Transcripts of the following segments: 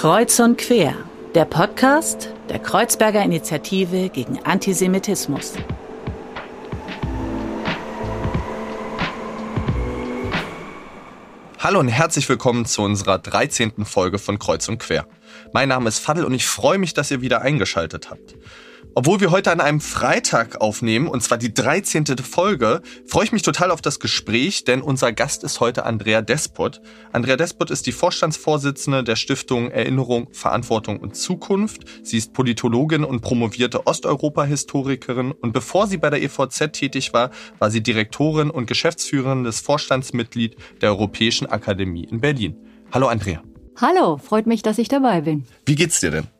Kreuz und Quer, der Podcast der Kreuzberger Initiative gegen Antisemitismus. Hallo und herzlich willkommen zu unserer 13. Folge von Kreuz und Quer. Mein Name ist Fadel und ich freue mich, dass ihr wieder eingeschaltet habt. Obwohl wir heute an einem Freitag aufnehmen, und zwar die 13. Folge, freue ich mich total auf das Gespräch, denn unser Gast ist heute Andrea Despot. Andrea Despot ist die Vorstandsvorsitzende der Stiftung Erinnerung, Verantwortung und Zukunft. Sie ist Politologin und promovierte Osteuropa-Historikerin und bevor sie bei der EVZ tätig war, war sie Direktorin und geschäftsführendes Vorstandsmitglied der Europäischen Akademie in Berlin. Hallo Andrea. Hallo, freut mich, dass ich dabei bin. Wie geht's dir denn?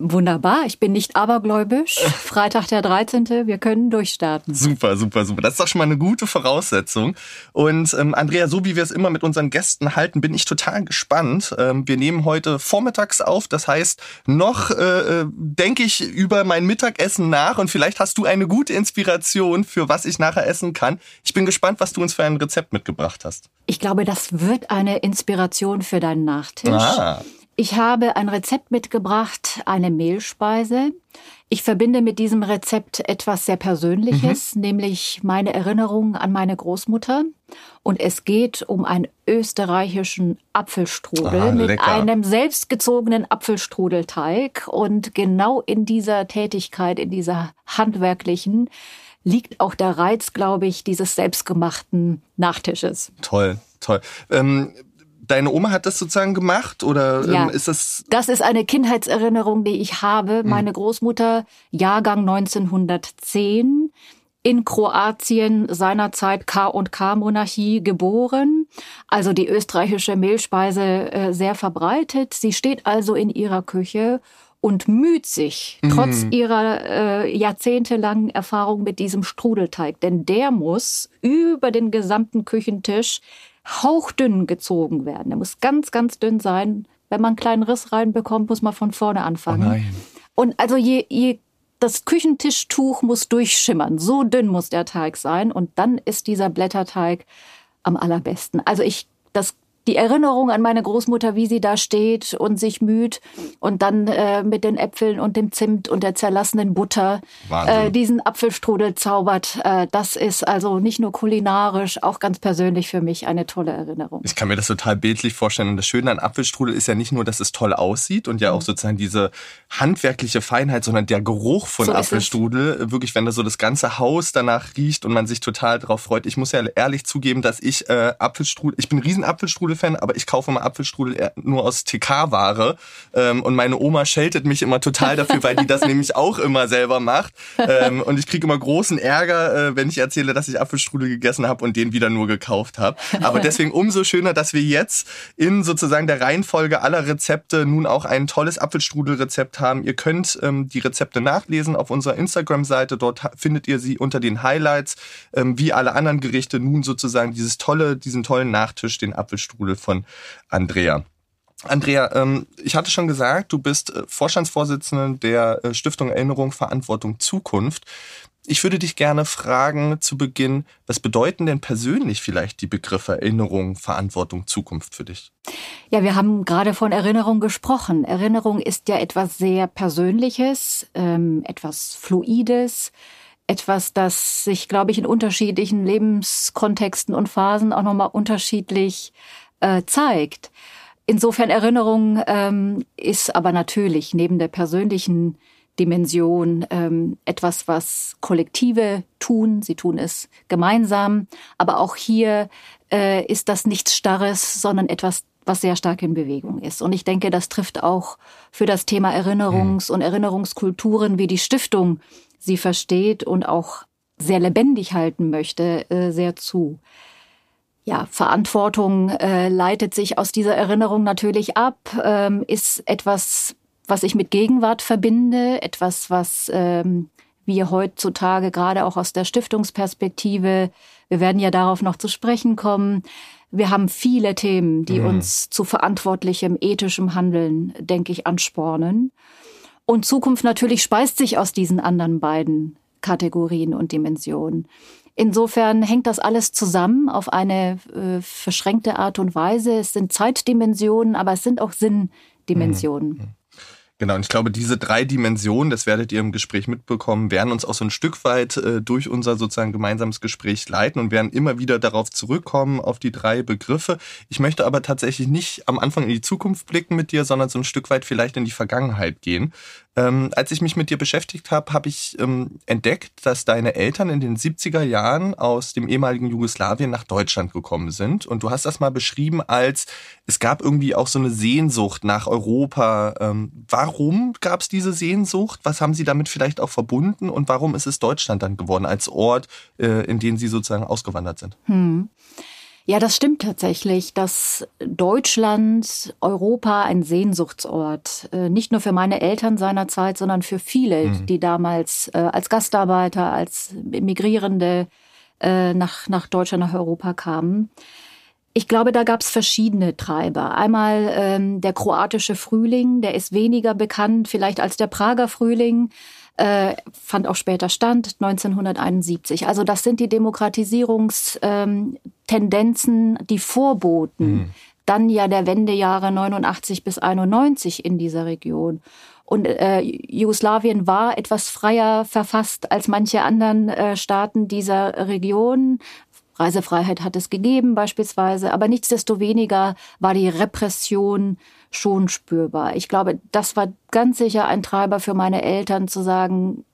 Wunderbar, ich bin nicht abergläubisch. Freitag der 13. Wir können durchstarten. Super, super, super. Das ist doch schon mal eine gute Voraussetzung. Und ähm, Andrea, so wie wir es immer mit unseren Gästen halten, bin ich total gespannt. Ähm, wir nehmen heute vormittags auf. Das heißt, noch äh, äh, denke ich über mein Mittagessen nach und vielleicht hast du eine gute Inspiration für was ich nachher essen kann. Ich bin gespannt, was du uns für ein Rezept mitgebracht hast. Ich glaube, das wird eine Inspiration für deinen Nachtisch. Ah. Ich habe ein Rezept mitgebracht, eine Mehlspeise. Ich verbinde mit diesem Rezept etwas sehr Persönliches, mhm. nämlich meine Erinnerung an meine Großmutter. Und es geht um einen österreichischen Apfelstrudel ah, mit einem selbstgezogenen Apfelstrudelteig. Und genau in dieser Tätigkeit, in dieser handwerklichen, liegt auch der Reiz, glaube ich, dieses selbstgemachten Nachtisches. Toll, toll. Ähm, deine Oma hat das sozusagen gemacht oder ähm, ja, ist das? Das ist eine Kindheitserinnerung, die ich habe. Hm. Meine Großmutter, Jahrgang 1910, in Kroatien seinerzeit K&K Monarchie geboren, also die österreichische Mehlspeise äh, sehr verbreitet. Sie steht also in ihrer Küche und müht sich mhm. trotz ihrer äh, jahrzehntelangen Erfahrung mit diesem Strudelteig, denn der muss über den gesamten Küchentisch hauchdünn gezogen werden. Der muss ganz, ganz dünn sein. Wenn man einen kleinen Riss reinbekommt, muss man von vorne anfangen. Oh nein. Und also je, je das Küchentischtuch muss durchschimmern. So dünn muss der Teig sein. Und dann ist dieser Blätterteig am allerbesten. Also ich, das die Erinnerung an meine Großmutter, wie sie da steht und sich müht und dann äh, mit den Äpfeln und dem Zimt und der zerlassenen Butter äh, diesen Apfelstrudel zaubert, äh, das ist also nicht nur kulinarisch, auch ganz persönlich für mich eine tolle Erinnerung. Ich kann mir das total bildlich vorstellen. Und das Schöne an Apfelstrudel ist ja nicht nur, dass es toll aussieht und ja auch mhm. sozusagen diese handwerkliche Feinheit, sondern der Geruch von so Apfelstrudel. Wirklich, wenn da so das ganze Haus danach riecht und man sich total drauf freut. Ich muss ja ehrlich zugeben, dass ich äh, Apfelstrudel, ich bin riesen Apfelstrudel Apfelstrudel-Fan, aber ich kaufe immer Apfelstrudel nur aus TK-Ware. Ähm, und meine Oma scheltet mich immer total dafür, weil die das nämlich auch immer selber macht. Ähm, und ich kriege immer großen Ärger, äh, wenn ich erzähle, dass ich Apfelstrudel gegessen habe und den wieder nur gekauft habe. Aber deswegen umso schöner, dass wir jetzt in sozusagen der Reihenfolge aller Rezepte nun auch ein tolles Apfelstrudel-Rezept haben. Ihr könnt ähm, die Rezepte nachlesen auf unserer Instagram-Seite. Dort findet ihr sie unter den Highlights, ähm, wie alle anderen Gerichte nun sozusagen dieses tolle, diesen tollen Nachtisch, den Apfelstrudel Schule von Andrea. Andrea, ähm, ich hatte schon gesagt, du bist äh, Vorstandsvorsitzende der äh, Stiftung Erinnerung, Verantwortung, Zukunft. Ich würde dich gerne fragen zu Beginn, was bedeuten denn persönlich vielleicht die Begriffe Erinnerung, Verantwortung, Zukunft für dich? Ja, wir haben gerade von Erinnerung gesprochen. Erinnerung ist ja etwas sehr Persönliches, ähm, etwas Fluides, etwas, das sich, glaube ich, in unterschiedlichen Lebenskontexten und Phasen auch nochmal unterschiedlich äh, zeigt. Insofern Erinnerung ähm, ist aber natürlich neben der persönlichen Dimension ähm, etwas, was Kollektive tun. Sie tun es gemeinsam. Aber auch hier äh, ist das nichts Starres, sondern etwas, was sehr stark in Bewegung ist. Und ich denke, das trifft auch für das Thema Erinnerungs- und Erinnerungskulturen, wie die Stiftung sie versteht und auch sehr lebendig halten möchte, äh, sehr zu ja, Verantwortung äh, leitet sich aus dieser Erinnerung natürlich ab, ähm, ist etwas, was ich mit Gegenwart verbinde, etwas, was ähm, wir heutzutage gerade auch aus der Stiftungsperspektive, wir werden ja darauf noch zu sprechen kommen, wir haben viele Themen, die mhm. uns zu verantwortlichem, ethischem Handeln, denke ich, anspornen. Und Zukunft natürlich speist sich aus diesen anderen beiden Kategorien und Dimensionen. Insofern hängt das alles zusammen auf eine äh, verschränkte Art und Weise. Es sind Zeitdimensionen, aber es sind auch Sinndimensionen. Dimensionen. Mhm. Genau, und ich glaube, diese drei Dimensionen, das werdet ihr im Gespräch mitbekommen, werden uns auch so ein Stück weit äh, durch unser sozusagen gemeinsames Gespräch leiten und werden immer wieder darauf zurückkommen, auf die drei Begriffe. Ich möchte aber tatsächlich nicht am Anfang in die Zukunft blicken mit dir, sondern so ein Stück weit vielleicht in die Vergangenheit gehen. Ähm, als ich mich mit dir beschäftigt habe, habe ich ähm, entdeckt, dass deine Eltern in den 70er Jahren aus dem ehemaligen Jugoslawien nach Deutschland gekommen sind. Und du hast das mal beschrieben als, es gab irgendwie auch so eine Sehnsucht nach Europa. Ähm, gab es diese Sehnsucht? Was haben sie damit vielleicht auch verbunden? Und warum ist es Deutschland dann geworden als Ort, äh, in den sie sozusagen ausgewandert sind? Hm. Ja, das stimmt tatsächlich, dass Deutschland, Europa ein Sehnsuchtsort, äh, nicht nur für meine Eltern seinerzeit, sondern für viele, mhm. die damals äh, als Gastarbeiter, als Migrierende nach, nach Deutschland, nach Europa kamen. Ich glaube, da gab es verschiedene Treiber. Einmal ähm, der kroatische Frühling, der ist weniger bekannt vielleicht als der Prager Frühling äh, fand auch später stand, 1971. Also das sind die Demokratisierungstendenzen, ähm, die vorboten. Mhm. Dann ja der Wendejahre 89 bis 91 in dieser Region. Und äh, Jugoslawien war etwas freier verfasst als manche anderen äh, Staaten dieser Region. Reisefreiheit hat es gegeben beispielsweise, aber nichtsdestoweniger war die Repression schon spürbar. Ich glaube, das war ganz sicher ein Treiber für meine Eltern zu sagen,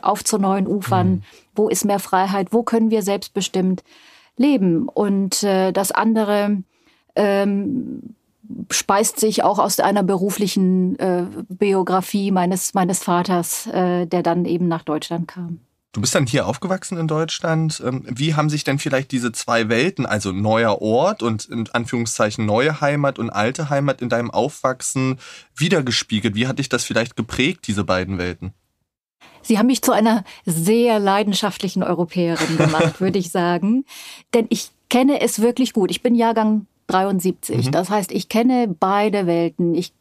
auf zu neuen Ufern, mhm. wo ist mehr Freiheit, wo können wir selbstbestimmt leben. Und äh, das andere ähm, speist sich auch aus einer beruflichen äh, Biografie meines, meines Vaters, äh, der dann eben nach Deutschland kam. Du bist dann hier aufgewachsen in Deutschland. Ähm, wie haben sich denn vielleicht diese zwei Welten, also neuer Ort und in Anführungszeichen neue Heimat und alte Heimat in deinem Aufwachsen wiedergespiegelt? Wie hat dich das vielleicht geprägt, diese beiden Welten? Sie haben mich zu einer sehr leidenschaftlichen Europäerin gemacht, würde ich sagen. Denn ich kenne es wirklich gut. Ich bin Jahrgang 73. Mhm. Das heißt, ich kenne beide Welten. Ich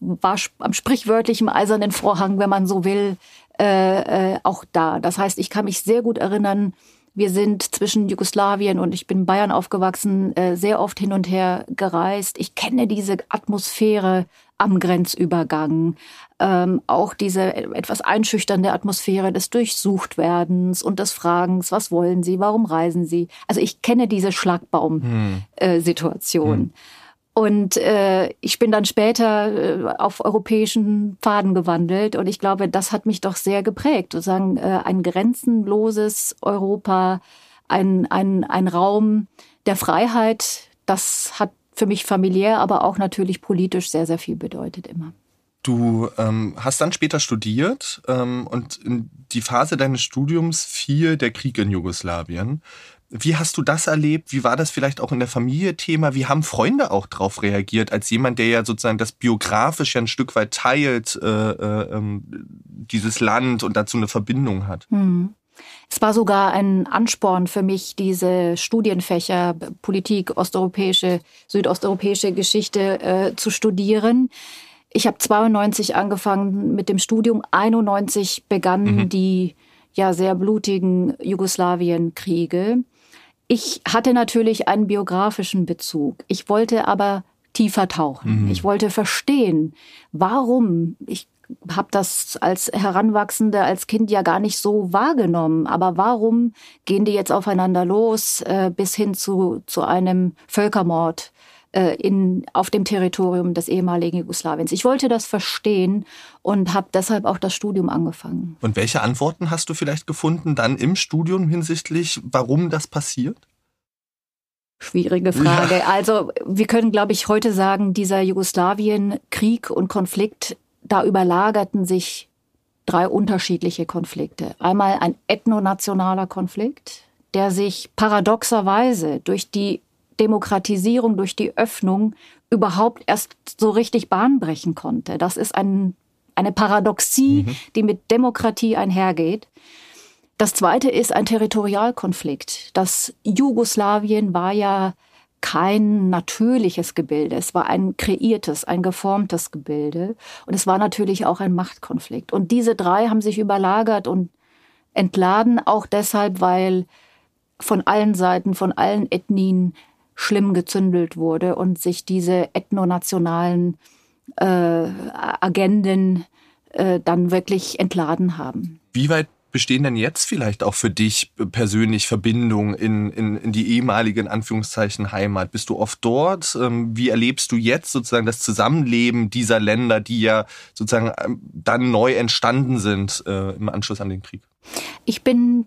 war am sprichwörtlichen eisernen Vorhang, wenn man so will, äh, äh, auch da. Das heißt, ich kann mich sehr gut erinnern, wir sind zwischen Jugoslawien und ich bin in Bayern aufgewachsen, äh, sehr oft hin und her gereist. Ich kenne diese Atmosphäre am Grenzübergang, ähm, auch diese etwas einschüchternde Atmosphäre des Durchsuchtwerdens und des Fragens, was wollen Sie, warum reisen Sie? Also ich kenne diese Schlagbaum-Situation. Hm. Äh, und äh, ich bin dann später äh, auf europäischen Pfaden gewandelt und ich glaube, das hat mich doch sehr geprägt. Sozusagen äh, ein grenzenloses Europa, ein, ein, ein Raum der Freiheit, das hat für mich familiär, aber auch natürlich politisch sehr, sehr viel bedeutet immer. Du ähm, hast dann später studiert ähm, und in die Phase deines Studiums fiel der Krieg in Jugoslawien. Wie hast du das erlebt? Wie war das vielleicht auch in der Familie Thema? Wie haben Freunde auch darauf reagiert, als jemand, der ja sozusagen das biografisch ja ein Stück weit teilt, äh, äh, ähm, dieses Land und dazu eine Verbindung hat? Hm. Es war sogar ein Ansporn für mich, diese Studienfächer Politik, osteuropäische, südosteuropäische Geschichte äh, zu studieren. Ich habe 92 angefangen mit dem Studium, 91 begannen mhm. die ja sehr blutigen Jugoslawienkriege. Ich hatte natürlich einen biografischen Bezug. Ich wollte aber tiefer tauchen. Mhm. Ich wollte verstehen, warum. Ich habe das als Heranwachsende, als Kind ja gar nicht so wahrgenommen. Aber warum gehen die jetzt aufeinander los äh, bis hin zu, zu einem Völkermord? Äh, in, auf dem Territorium des ehemaligen Jugoslawiens. Ich wollte das verstehen und habe deshalb auch das Studium angefangen. Und welche Antworten hast du vielleicht gefunden dann im Studium hinsichtlich, warum das passiert? Schwierige Frage. Ja. Also wir können, glaube ich, heute sagen, dieser Jugoslawien-Krieg und Konflikt, da überlagerten sich drei unterschiedliche Konflikte. Einmal ein ethnonationaler Konflikt, der sich paradoxerweise durch die Demokratisierung, durch die Öffnung überhaupt erst so richtig Bahn brechen konnte. Das ist ein, eine Paradoxie, mhm. die mit Demokratie einhergeht. Das zweite ist ein Territorialkonflikt. Das Jugoslawien war ja kein natürliches Gebilde. Es war ein kreiertes, ein geformtes Gebilde. Und es war natürlich auch ein Machtkonflikt. Und diese drei haben sich überlagert und entladen, auch deshalb, weil von allen Seiten, von allen Ethnien schlimm gezündelt wurde und sich diese ethnonationalen äh, Agenden äh, dann wirklich entladen haben. Wie weit bestehen denn jetzt vielleicht auch für dich persönlich Verbindungen in, in, in die ehemalige, in Anführungszeichen, Heimat? Bist du oft dort? Ähm, wie erlebst du jetzt sozusagen das Zusammenleben dieser Länder, die ja sozusagen ähm, dann neu entstanden sind äh, im Anschluss an den Krieg? Ich bin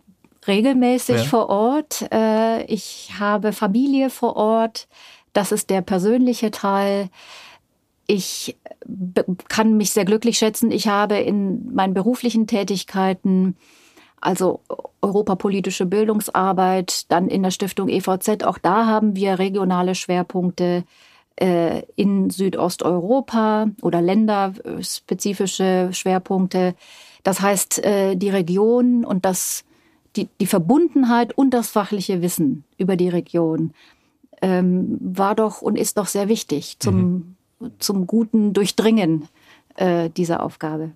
regelmäßig ja. vor Ort. Äh, ich habe Familie vor Ort. Das ist der persönliche Teil. Ich kann mich sehr glücklich schätzen. Ich habe in meinen beruflichen Tätigkeiten also europapolitische Bildungsarbeit, dann in der Stiftung EVZ. Auch da haben wir regionale Schwerpunkte äh, in Südosteuropa oder länderspezifische Schwerpunkte. Das heißt, äh, die Region und das, die, die Verbundenheit und das fachliche Wissen über die Region ähm, war doch und ist doch sehr wichtig zum, mhm. zum guten Durchdringen äh, dieser Aufgabe.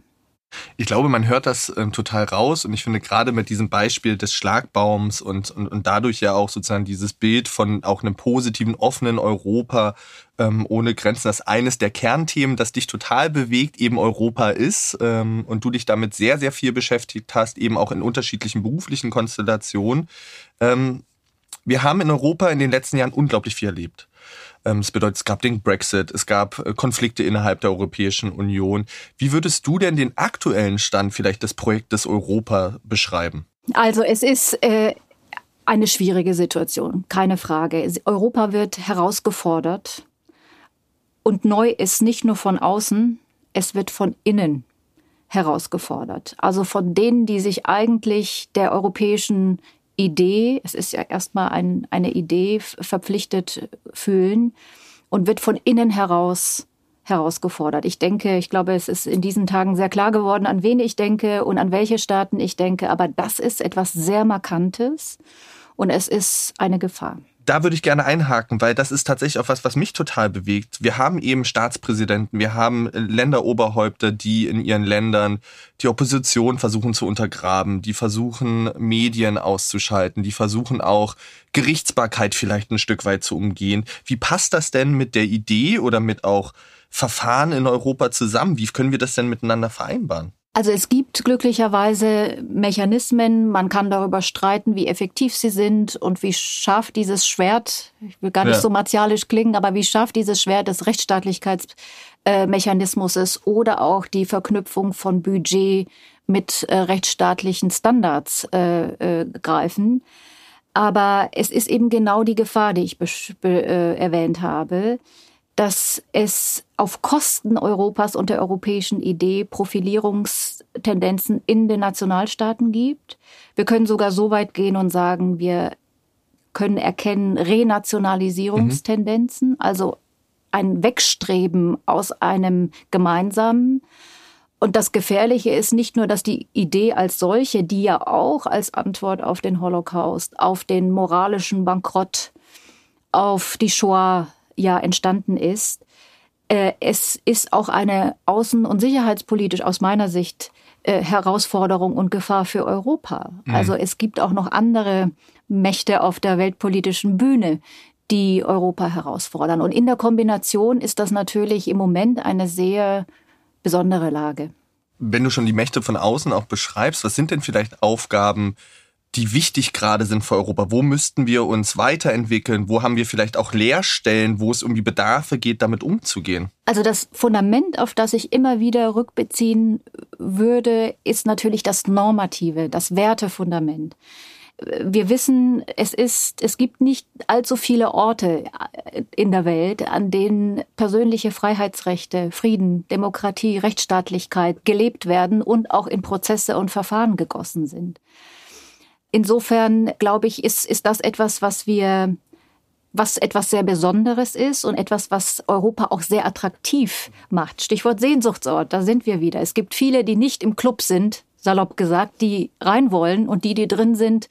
Ich glaube, man hört das ähm, total raus und ich finde gerade mit diesem Beispiel des Schlagbaums und, und, und dadurch ja auch sozusagen dieses Bild von auch einem positiven, offenen Europa ähm, ohne Grenzen, dass eines der Kernthemen, das dich total bewegt, eben Europa ist ähm, und du dich damit sehr, sehr viel beschäftigt hast, eben auch in unterschiedlichen beruflichen Konstellationen. Ähm, wir haben in Europa in den letzten Jahren unglaublich viel erlebt. Ähm, es bedeutet, es gab den Brexit, es gab äh, Konflikte innerhalb der Europäischen Union. Wie würdest du denn den aktuellen Stand vielleicht des Projektes Europa beschreiben? Also es ist äh, eine schwierige Situation, keine Frage. Europa wird herausgefordert und neu ist nicht nur von außen, es wird von innen herausgefordert. Also von denen, die sich eigentlich der europäischen Idee, es ist ja erstmal ein, eine Idee, verpflichtet fühlen und wird von innen heraus herausgefordert. Ich denke, ich glaube, es ist in diesen Tagen sehr klar geworden, an wen ich denke und an welche Staaten ich denke, aber das ist etwas sehr Markantes und es ist eine Gefahr da würde ich gerne einhaken, weil das ist tatsächlich auch was, was mich total bewegt. Wir haben eben Staatspräsidenten, wir haben Länderoberhäupter, die in ihren Ländern die Opposition versuchen zu untergraben, die versuchen Medien auszuschalten, die versuchen auch Gerichtsbarkeit vielleicht ein Stück weit zu umgehen. Wie passt das denn mit der Idee oder mit auch Verfahren in Europa zusammen? Wie können wir das denn miteinander vereinbaren? Also es gibt glücklicherweise Mechanismen, man kann darüber streiten, wie effektiv sie sind und wie scharf dieses Schwert, ich will gar nicht ja. so martialisch klingen, aber wie scharf dieses Schwert des Rechtsstaatlichkeitsmechanismus ist oder auch die Verknüpfung von Budget mit äh, rechtsstaatlichen Standards äh, äh, greifen. Aber es ist eben genau die Gefahr, die ich äh, erwähnt habe dass es auf Kosten Europas und der europäischen Idee Profilierungstendenzen in den Nationalstaaten gibt. Wir können sogar so weit gehen und sagen, wir können erkennen Renationalisierungstendenzen, mhm. also ein Wegstreben aus einem gemeinsamen. Und das Gefährliche ist nicht nur, dass die Idee als solche, die ja auch als Antwort auf den Holocaust, auf den moralischen Bankrott, auf die Shoah ja entstanden ist. Äh, es ist auch eine außen- und sicherheitspolitisch aus meiner Sicht äh, Herausforderung und Gefahr für Europa. Mhm. Also es gibt auch noch andere Mächte auf der weltpolitischen Bühne, die Europa herausfordern. Und in der Kombination ist das natürlich im Moment eine sehr besondere Lage. Wenn du schon die Mächte von außen auch beschreibst, was sind denn vielleicht Aufgaben die wichtig gerade sind für Europa? Wo müssten wir uns weiterentwickeln? Wo haben wir vielleicht auch Leerstellen, wo es um die Bedarfe geht, damit umzugehen? Also das Fundament, auf das ich immer wieder rückbeziehen würde, ist natürlich das Normative, das Wertefundament. Wir wissen, es ist, es gibt nicht allzu viele Orte in der Welt, an denen persönliche Freiheitsrechte, Frieden, Demokratie, Rechtsstaatlichkeit gelebt werden und auch in Prozesse und Verfahren gegossen sind. Insofern glaube ich, ist, ist das etwas, was wir was etwas sehr Besonderes ist und etwas, was Europa auch sehr attraktiv macht. Stichwort Sehnsuchtsort, da sind wir wieder. Es gibt viele, die nicht im Club sind, salopp gesagt, die rein wollen und die, die drin sind,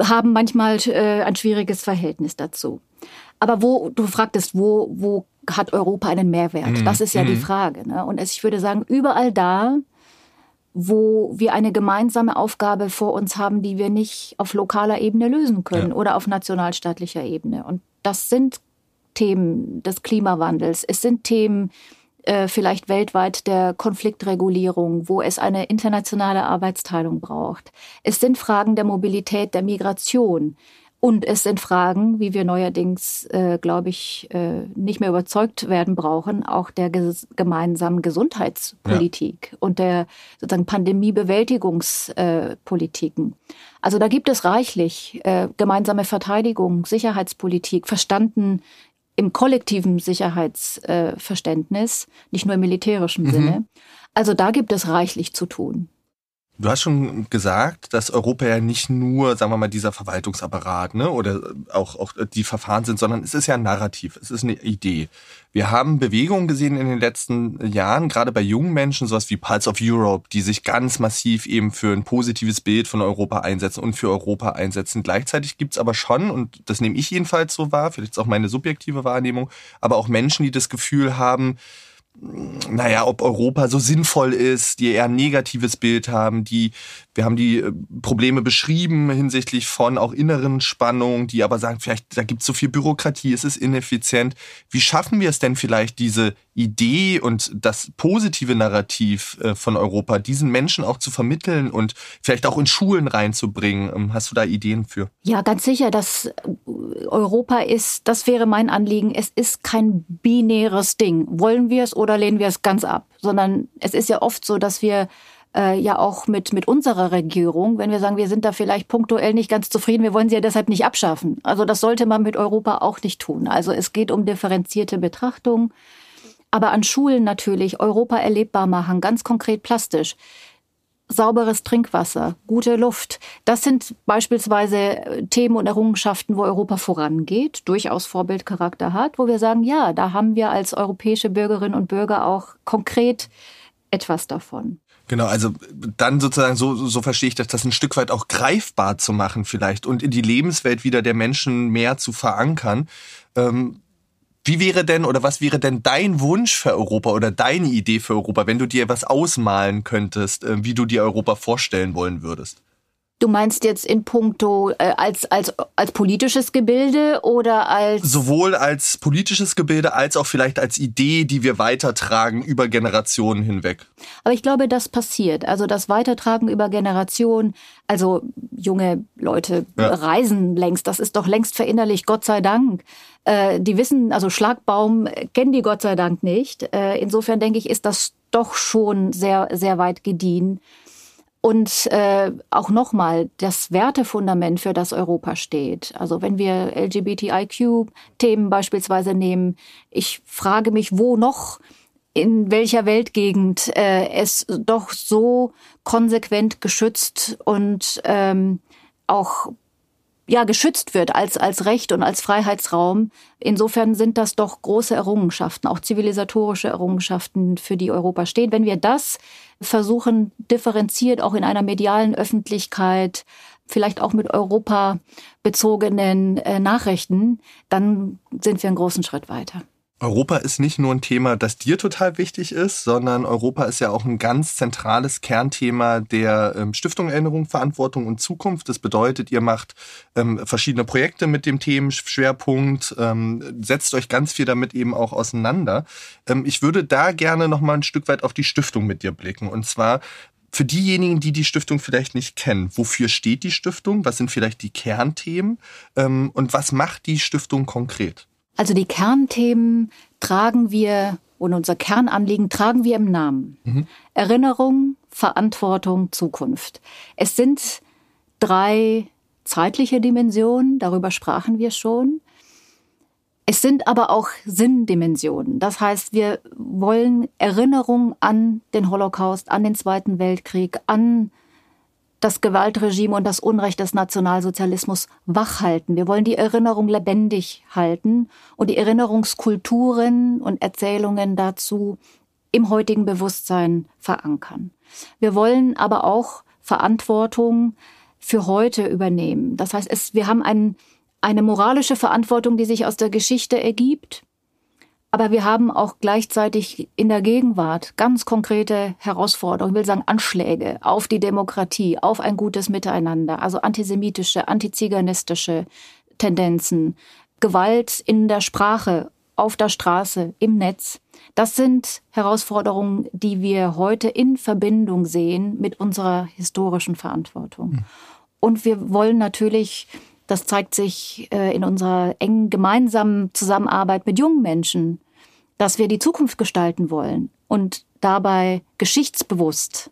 haben manchmal äh, ein schwieriges Verhältnis dazu. Aber wo, du fragtest, wo, wo hat Europa einen Mehrwert? Mhm. Das ist ja mhm. die Frage. Ne? Und ich würde sagen, überall da, wo wir eine gemeinsame Aufgabe vor uns haben, die wir nicht auf lokaler Ebene lösen können ja. oder auf nationalstaatlicher Ebene. Und das sind Themen des Klimawandels, es sind Themen äh, vielleicht weltweit der Konfliktregulierung, wo es eine internationale Arbeitsteilung braucht. Es sind Fragen der Mobilität, der Migration. Und es sind Fragen, wie wir neuerdings, äh, glaube ich, äh, nicht mehr überzeugt werden brauchen, auch der ges gemeinsamen Gesundheitspolitik ja. und der sozusagen Pandemiebewältigungspolitiken. Äh, also da gibt es reichlich äh, gemeinsame Verteidigung, Sicherheitspolitik, verstanden im kollektiven Sicherheitsverständnis, nicht nur im militärischen mhm. Sinne. Also da gibt es reichlich zu tun. Du hast schon gesagt, dass Europa ja nicht nur, sagen wir mal, dieser Verwaltungsapparat ne, oder auch, auch die Verfahren sind, sondern es ist ja ein Narrativ, es ist eine Idee. Wir haben Bewegungen gesehen in den letzten Jahren, gerade bei jungen Menschen, sowas wie Pulse of Europe, die sich ganz massiv eben für ein positives Bild von Europa einsetzen und für Europa einsetzen. Gleichzeitig gibt's aber schon, und das nehme ich jedenfalls so wahr, vielleicht ist auch meine subjektive Wahrnehmung, aber auch Menschen, die das Gefühl haben, naja, ob Europa so sinnvoll ist, die eher ein negatives Bild haben, die, wir haben die äh, Probleme beschrieben hinsichtlich von auch inneren Spannungen, die aber sagen, vielleicht, da gibt es so viel Bürokratie, es ist ineffizient. Wie schaffen wir es denn vielleicht, diese Idee und das positive Narrativ äh, von Europa diesen Menschen auch zu vermitteln und vielleicht auch in Schulen reinzubringen? Ähm, hast du da Ideen für? Ja, ganz sicher, dass Europa ist, das wäre mein Anliegen, es ist kein binäres Ding. Wollen wir es oder lehnen wir es ganz ab? Sondern es ist ja oft so, dass wir äh, ja auch mit, mit unserer Regierung, wenn wir sagen, wir sind da vielleicht punktuell nicht ganz zufrieden, wir wollen sie ja deshalb nicht abschaffen. Also das sollte man mit Europa auch nicht tun. Also es geht um differenzierte Betrachtung, aber an Schulen natürlich Europa erlebbar machen, ganz konkret plastisch sauberes Trinkwasser, gute Luft. Das sind beispielsweise äh, Themen und Errungenschaften, wo Europa vorangeht, durchaus Vorbildcharakter hat, wo wir sagen, ja, da haben wir als europäische Bürgerinnen und Bürger auch konkret etwas davon. Genau, also dann sozusagen, so, so verstehe ich das, das ein Stück weit auch greifbar zu machen vielleicht und in die Lebenswelt wieder der Menschen mehr zu verankern. Ähm, wie wäre denn oder was wäre denn dein Wunsch für Europa oder deine Idee für Europa, wenn du dir was ausmalen könntest, äh, wie du dir Europa vorstellen wollen würdest? Du meinst jetzt in puncto äh, als, als, als politisches Gebilde oder als. Sowohl als politisches Gebilde als auch vielleicht als Idee, die wir weitertragen über Generationen hinweg. Aber ich glaube, das passiert. Also das Weitertragen über Generationen, also junge Leute ja. reisen längst, das ist doch längst verinnerlicht, Gott sei Dank. Äh, die wissen, also Schlagbaum kennen die Gott sei Dank nicht. Äh, insofern denke ich, ist das doch schon sehr, sehr weit gediehen. Und äh, auch nochmal das Wertefundament, für das Europa steht. Also wenn wir LGBTIQ-Themen beispielsweise nehmen, ich frage mich, wo noch in welcher Weltgegend äh, es doch so konsequent geschützt und ähm, auch ja geschützt wird als als Recht und als Freiheitsraum. Insofern sind das doch große Errungenschaften, auch zivilisatorische Errungenschaften, für die Europa steht. Wenn wir das versuchen, differenziert auch in einer medialen Öffentlichkeit, vielleicht auch mit Europa bezogenen äh, Nachrichten, dann sind wir einen großen Schritt weiter. Europa ist nicht nur ein Thema, das dir total wichtig ist, sondern Europa ist ja auch ein ganz zentrales Kernthema der ähm, Stiftung Erinnerung, Verantwortung und Zukunft. Das bedeutet, ihr macht ähm, verschiedene Projekte mit dem Themenschwerpunkt, ähm, setzt euch ganz viel damit eben auch auseinander. Ich würde da gerne noch mal ein Stück weit auf die Stiftung mit dir blicken. Und zwar für diejenigen, die die Stiftung vielleicht nicht kennen, wofür steht die Stiftung? Was sind vielleicht die Kernthemen? Und was macht die Stiftung konkret? Also die Kernthemen tragen wir und unser Kernanliegen tragen wir im Namen. Mhm. Erinnerung, Verantwortung, Zukunft. Es sind drei zeitliche Dimensionen, darüber sprachen wir schon. Es sind aber auch Sinndimensionen. Das heißt, wir wollen Erinnerung an den Holocaust, an den Zweiten Weltkrieg, an das Gewaltregime und das Unrecht des Nationalsozialismus wachhalten. Wir wollen die Erinnerung lebendig halten und die Erinnerungskulturen und Erzählungen dazu im heutigen Bewusstsein verankern. Wir wollen aber auch Verantwortung für heute übernehmen. Das heißt, es, wir haben ein, eine moralische Verantwortung, die sich aus der Geschichte ergibt. Aber wir haben auch gleichzeitig in der Gegenwart ganz konkrete Herausforderungen, ich will sagen Anschläge auf die Demokratie, auf ein gutes Miteinander, also antisemitische, antiziganistische Tendenzen, Gewalt in der Sprache, auf der Straße, im Netz. Das sind Herausforderungen, die wir heute in Verbindung sehen mit unserer historischen Verantwortung. Mhm. Und wir wollen natürlich, das zeigt sich äh, in unserer engen gemeinsamen Zusammenarbeit mit jungen Menschen, dass wir die Zukunft gestalten wollen und dabei geschichtsbewusst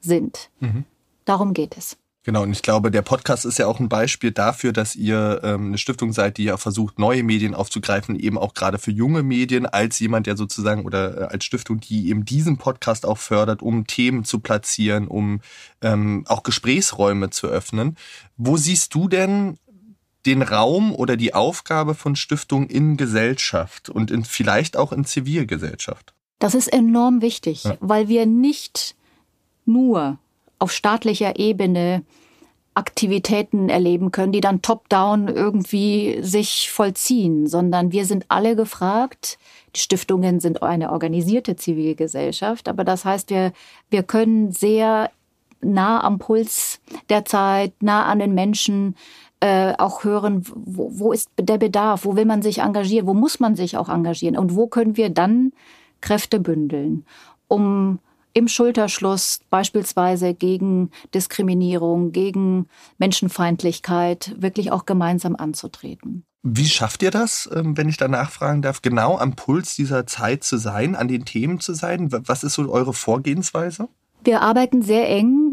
sind. Mhm. Darum geht es. Genau, und ich glaube, der Podcast ist ja auch ein Beispiel dafür, dass ihr ähm, eine Stiftung seid, die ja versucht, neue Medien aufzugreifen, eben auch gerade für junge Medien, als jemand, der sozusagen oder äh, als Stiftung, die eben diesen Podcast auch fördert, um Themen zu platzieren, um ähm, auch Gesprächsräume zu öffnen. Wo siehst du denn den Raum oder die Aufgabe von Stiftungen in Gesellschaft und in, vielleicht auch in Zivilgesellschaft? Das ist enorm wichtig, ja. weil wir nicht nur auf staatlicher Ebene Aktivitäten erleben können, die dann top-down irgendwie sich vollziehen, sondern wir sind alle gefragt. Die Stiftungen sind eine organisierte Zivilgesellschaft, aber das heißt, wir, wir können sehr nah am Puls der Zeit, nah an den Menschen äh, auch hören, wo, wo ist der Bedarf, wo will man sich engagieren, wo muss man sich auch engagieren und wo können wir dann Kräfte bündeln, um im Schulterschluss beispielsweise gegen Diskriminierung, gegen Menschenfeindlichkeit wirklich auch gemeinsam anzutreten. Wie schafft ihr das, ähm, wenn ich da nachfragen darf, genau am Puls dieser Zeit zu sein, an den Themen zu sein? Was ist so eure Vorgehensweise? Wir arbeiten sehr eng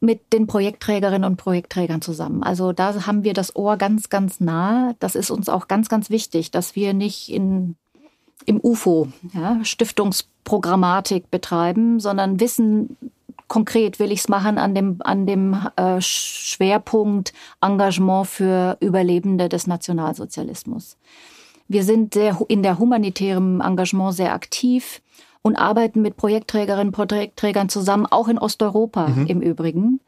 mit den Projektträgerinnen und Projektträgern zusammen. Also da haben wir das Ohr ganz, ganz nah. Das ist uns auch ganz, ganz wichtig, dass wir nicht in im UFO, ja, Stiftungsprogrammatik betreiben, sondern wissen, konkret will ich es machen an dem, an dem äh, Schwerpunkt Engagement für Überlebende des Nationalsozialismus. Wir sind sehr, in der humanitären Engagement sehr aktiv und arbeiten mit Projektträgerinnen und Projektträgern zusammen, auch in Osteuropa mhm. im Übrigen,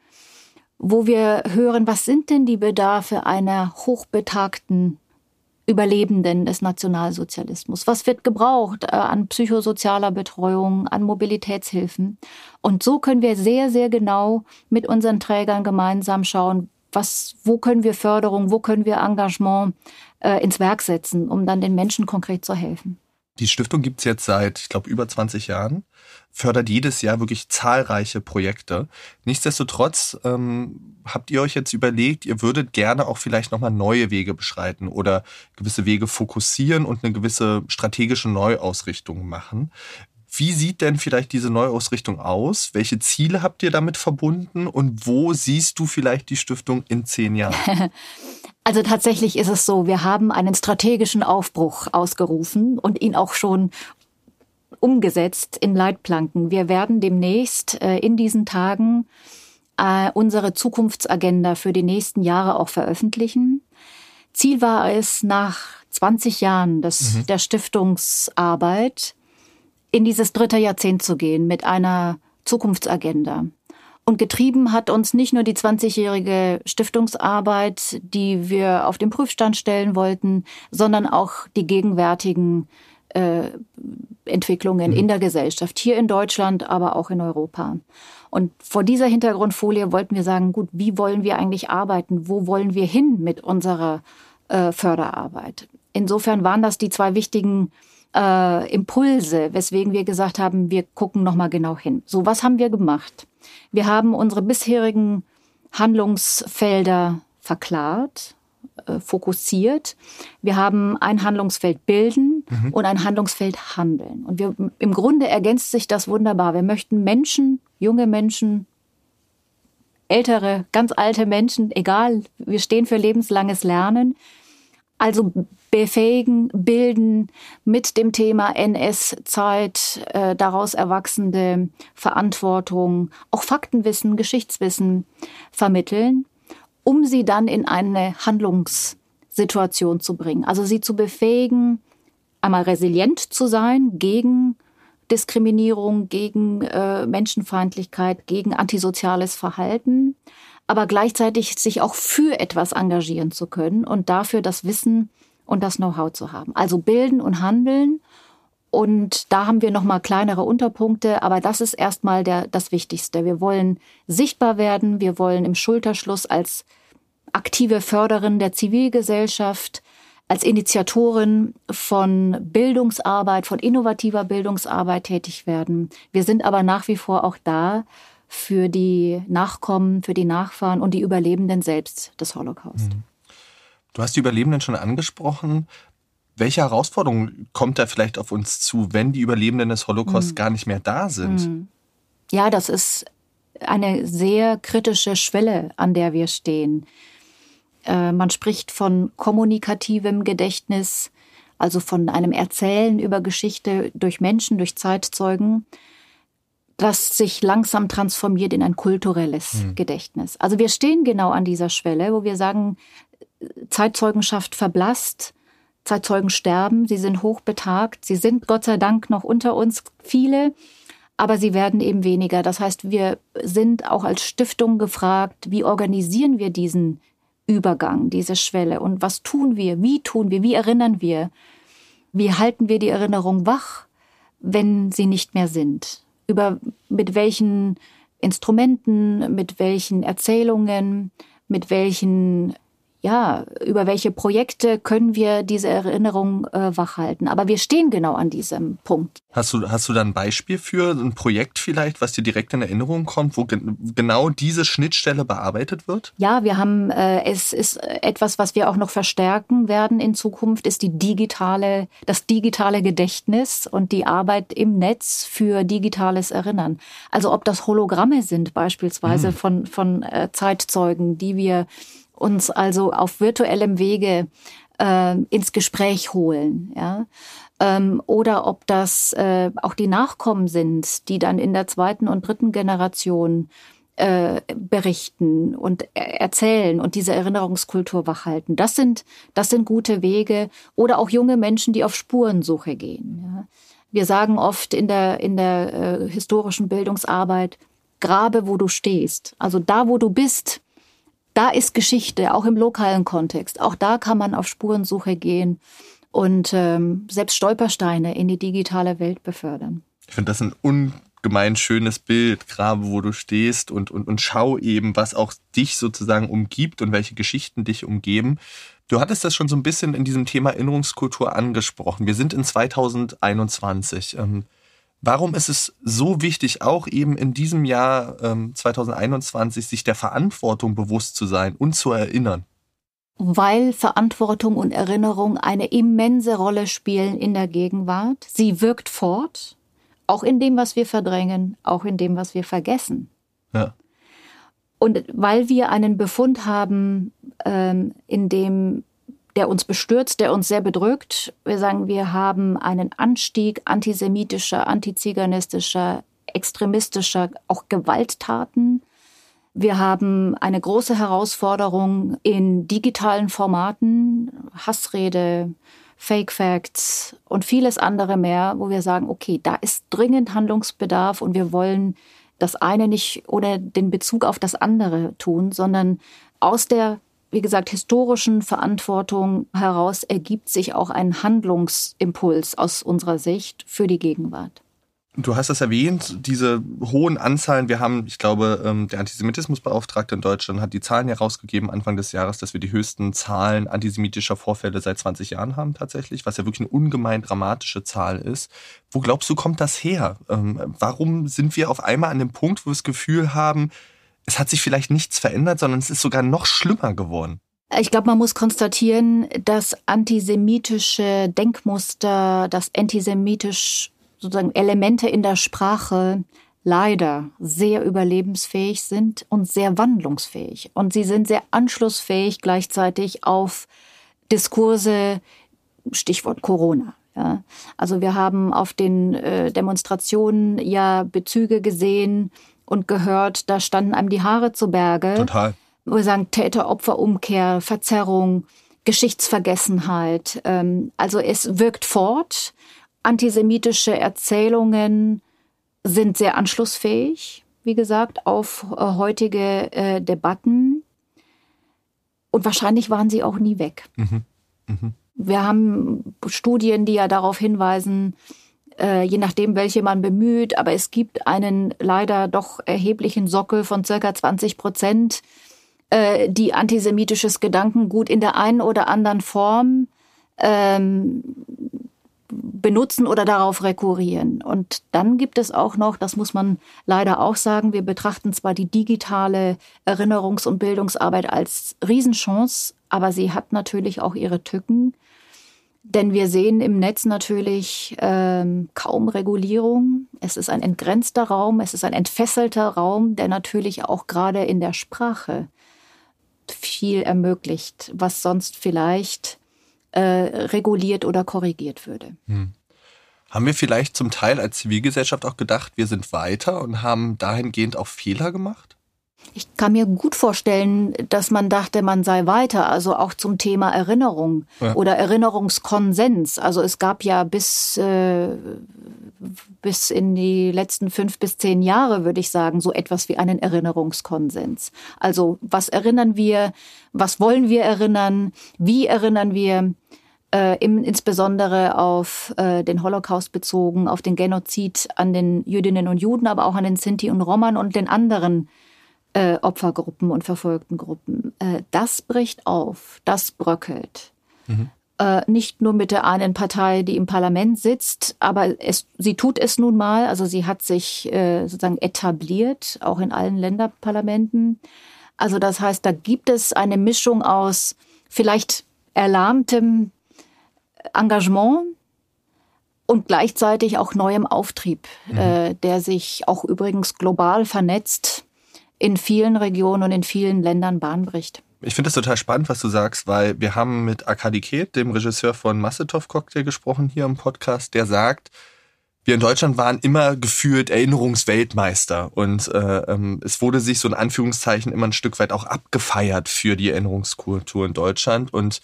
wo wir hören, was sind denn die Bedarfe einer hochbetagten Überlebenden des Nationalsozialismus? Was wird gebraucht äh, an psychosozialer Betreuung, an Mobilitätshilfen? Und so können wir sehr, sehr genau mit unseren Trägern gemeinsam schauen, was, wo können wir Förderung, wo können wir Engagement äh, ins Werk setzen, um dann den Menschen konkret zu helfen. Die Stiftung gibt's jetzt seit, ich glaube, über 20 Jahren, fördert jedes Jahr wirklich zahlreiche Projekte. Nichtsdestotrotz ähm, habt ihr euch jetzt überlegt, ihr würdet gerne auch vielleicht nochmal neue Wege beschreiten oder gewisse Wege fokussieren und eine gewisse strategische Neuausrichtung machen. Wie sieht denn vielleicht diese Neuausrichtung aus? Welche Ziele habt ihr damit verbunden und wo siehst du vielleicht die Stiftung in zehn Jahren? Also tatsächlich ist es so, wir haben einen strategischen Aufbruch ausgerufen und ihn auch schon umgesetzt in Leitplanken. Wir werden demnächst äh, in diesen Tagen äh, unsere Zukunftsagenda für die nächsten Jahre auch veröffentlichen. Ziel war es, nach 20 Jahren des, mhm. der Stiftungsarbeit in dieses dritte Jahrzehnt zu gehen mit einer Zukunftsagenda. Und getrieben hat uns nicht nur die 20-jährige Stiftungsarbeit, die wir auf den Prüfstand stellen wollten, sondern auch die gegenwärtigen äh, Entwicklungen mhm. in der Gesellschaft, hier in Deutschland, aber auch in Europa. Und vor dieser Hintergrundfolie wollten wir sagen, gut, wie wollen wir eigentlich arbeiten? Wo wollen wir hin mit unserer äh, Förderarbeit? Insofern waren das die zwei wichtigen äh, Impulse, weswegen wir gesagt haben, wir gucken nochmal genau hin. So, was haben wir gemacht? Wir haben unsere bisherigen Handlungsfelder verklart, äh, fokussiert. Wir haben ein Handlungsfeld bilden mhm. und ein Handlungsfeld handeln. Und wir, im Grunde ergänzt sich das wunderbar. Wir möchten Menschen, junge Menschen, ältere, ganz alte Menschen, egal, wir stehen für lebenslanges Lernen. Also befähigen, bilden mit dem Thema NS-Zeit, äh, daraus erwachsende Verantwortung, auch Faktenwissen, Geschichtswissen vermitteln, um sie dann in eine Handlungssituation zu bringen. Also sie zu befähigen, einmal resilient zu sein gegen Diskriminierung, gegen äh, Menschenfeindlichkeit, gegen antisoziales Verhalten, aber gleichzeitig sich auch für etwas engagieren zu können und dafür das Wissen und das Know-how zu haben. Also bilden und handeln. Und da haben wir noch mal kleinere Unterpunkte, aber das ist erstmal der, das Wichtigste. Wir wollen sichtbar werden. Wir wollen im Schulterschluss als aktive Förderin der Zivilgesellschaft als Initiatorin von Bildungsarbeit, von innovativer Bildungsarbeit tätig werden. Wir sind aber nach wie vor auch da für die Nachkommen, für die Nachfahren und die Überlebenden selbst des Holocaust. Mhm. Du hast die Überlebenden schon angesprochen. Welche Herausforderung kommt da vielleicht auf uns zu, wenn die Überlebenden des Holocaust mhm. gar nicht mehr da sind? Mhm. Ja, das ist eine sehr kritische Schwelle, an der wir stehen. Äh, man spricht von kommunikativem Gedächtnis, also von einem Erzählen über Geschichte durch Menschen, durch Zeitzeugen, das sich langsam transformiert in ein kulturelles hm. Gedächtnis. Also wir stehen genau an dieser Schwelle, wo wir sagen, Zeitzeugenschaft verblasst, Zeitzeugen sterben, sie sind hochbetagt, sie sind Gott sei Dank noch unter uns viele, aber sie werden eben weniger. Das heißt, wir sind auch als Stiftung gefragt, wie organisieren wir diesen Übergang, diese Schwelle? Und was tun wir, wie tun wir, wie erinnern wir, wie halten wir die Erinnerung wach, wenn sie nicht mehr sind, über mit welchen Instrumenten, mit welchen Erzählungen, mit welchen ja, über welche Projekte können wir diese Erinnerung äh, wachhalten. Aber wir stehen genau an diesem Punkt. Hast du, hast du da ein Beispiel für ein Projekt vielleicht, was dir direkt in Erinnerung kommt, wo ge genau diese Schnittstelle bearbeitet wird? Ja, wir haben, äh, es ist etwas, was wir auch noch verstärken werden in Zukunft, ist die digitale, das digitale Gedächtnis und die Arbeit im Netz für digitales Erinnern. Also ob das Hologramme sind beispielsweise hm. von, von äh, Zeitzeugen, die wir uns also auf virtuellem Wege äh, ins Gespräch holen, ja. Ähm, oder ob das äh, auch die Nachkommen sind, die dann in der zweiten und dritten Generation äh, berichten und erzählen und diese Erinnerungskultur wachhalten. Das sind, das sind gute Wege. Oder auch junge Menschen, die auf Spurensuche gehen. Ja. Wir sagen oft in der, in der äh, historischen Bildungsarbeit, grabe, wo du stehst. Also da, wo du bist, da ist Geschichte, auch im lokalen Kontext. Auch da kann man auf Spurensuche gehen und ähm, selbst Stolpersteine in die digitale Welt befördern. Ich finde das ein ungemein schönes Bild, gerade wo du stehst und, und, und schau eben, was auch dich sozusagen umgibt und welche Geschichten dich umgeben. Du hattest das schon so ein bisschen in diesem Thema Erinnerungskultur angesprochen. Wir sind in 2021. Warum ist es so wichtig, auch eben in diesem Jahr ähm, 2021 sich der Verantwortung bewusst zu sein und zu erinnern? Weil Verantwortung und Erinnerung eine immense Rolle spielen in der Gegenwart. Sie wirkt fort, auch in dem, was wir verdrängen, auch in dem, was wir vergessen. Ja. Und weil wir einen Befund haben, ähm, in dem der uns bestürzt, der uns sehr bedrückt. Wir sagen, wir haben einen Anstieg antisemitischer, antiziganistischer, extremistischer, auch Gewalttaten. Wir haben eine große Herausforderung in digitalen Formaten, Hassrede, Fake Facts und vieles andere mehr, wo wir sagen, okay, da ist dringend Handlungsbedarf und wir wollen das eine nicht ohne den Bezug auf das andere tun, sondern aus der wie gesagt, historischen Verantwortung heraus ergibt sich auch ein Handlungsimpuls aus unserer Sicht für die Gegenwart. Du hast es erwähnt, diese hohen Anzahlen. Wir haben, ich glaube, ähm, der Antisemitismusbeauftragte in Deutschland hat die Zahlen herausgegeben Anfang des Jahres, dass wir die höchsten Zahlen antisemitischer Vorfälle seit 20 Jahren haben tatsächlich, was ja wirklich eine ungemein dramatische Zahl ist. Wo glaubst du, kommt das her? Ähm, warum sind wir auf einmal an dem Punkt, wo wir das Gefühl haben, es hat sich vielleicht nichts verändert, sondern es ist sogar noch schlimmer geworden. Ich glaube, man muss konstatieren, dass antisemitische Denkmuster, dass antisemitisch sozusagen Elemente in der Sprache leider sehr überlebensfähig sind und sehr wandlungsfähig. Und sie sind sehr anschlussfähig gleichzeitig auf Diskurse, Stichwort Corona. Ja. Also wir haben auf den äh, Demonstrationen ja Bezüge gesehen und gehört, da standen einem die Haare zu Berge. Total. Wo wir sagen, Täter-Opfer-Umkehr, Verzerrung, Geschichtsvergessenheit. Ähm, also es wirkt fort. Antisemitische Erzählungen sind sehr anschlussfähig, wie gesagt, auf äh, heutige äh, Debatten. Und wahrscheinlich waren sie auch nie weg. Mhm. Mhm. Wir haben Studien, die ja darauf hinweisen, äh, je nachdem, welche man bemüht. Aber es gibt einen leider doch erheblichen Sockel von circa 20 Prozent, äh, die antisemitisches Gedankengut in der einen oder anderen Form ähm, benutzen oder darauf rekurrieren. Und dann gibt es auch noch, das muss man leider auch sagen, wir betrachten zwar die digitale Erinnerungs- und Bildungsarbeit als Riesenchance, aber sie hat natürlich auch ihre Tücken. Denn wir sehen im Netz natürlich ähm, kaum Regulierung. Es ist ein entgrenzter Raum, es ist ein entfesselter Raum, der natürlich auch gerade in der Sprache viel ermöglicht, was sonst vielleicht äh, reguliert oder korrigiert würde. Hm. Haben wir vielleicht zum Teil als Zivilgesellschaft auch gedacht, wir sind weiter und haben dahingehend auch Fehler gemacht? Ich kann mir gut vorstellen, dass man dachte, man sei weiter, also auch zum Thema Erinnerung ja. oder Erinnerungskonsens. Also es gab ja bis, äh, bis in die letzten fünf bis zehn Jahre, würde ich sagen, so etwas wie einen Erinnerungskonsens. Also was erinnern wir, was wollen wir erinnern, wie erinnern wir, äh, im, insbesondere auf äh, den Holocaust bezogen, auf den Genozid an den Jüdinnen und Juden, aber auch an den Sinti und Roman und den anderen äh, Opfergruppen und verfolgten Gruppen. Äh, das bricht auf, das bröckelt. Mhm. Äh, nicht nur mit der einen Partei, die im Parlament sitzt, aber es, sie tut es nun mal. Also sie hat sich äh, sozusagen etabliert, auch in allen Länderparlamenten. Also das heißt, da gibt es eine Mischung aus vielleicht erlahmtem Engagement und gleichzeitig auch neuem Auftrieb, mhm. äh, der sich auch übrigens global vernetzt in vielen Regionen und in vielen Ländern Bahn bricht. Ich finde es total spannend, was du sagst, weil wir haben mit Arkadi Ket, dem Regisseur von Massetov Cocktail, gesprochen hier im Podcast, der sagt, wir in Deutschland waren immer gefühlt Erinnerungsweltmeister und äh, ähm, es wurde sich so in Anführungszeichen immer ein Stück weit auch abgefeiert für die Erinnerungskultur in Deutschland und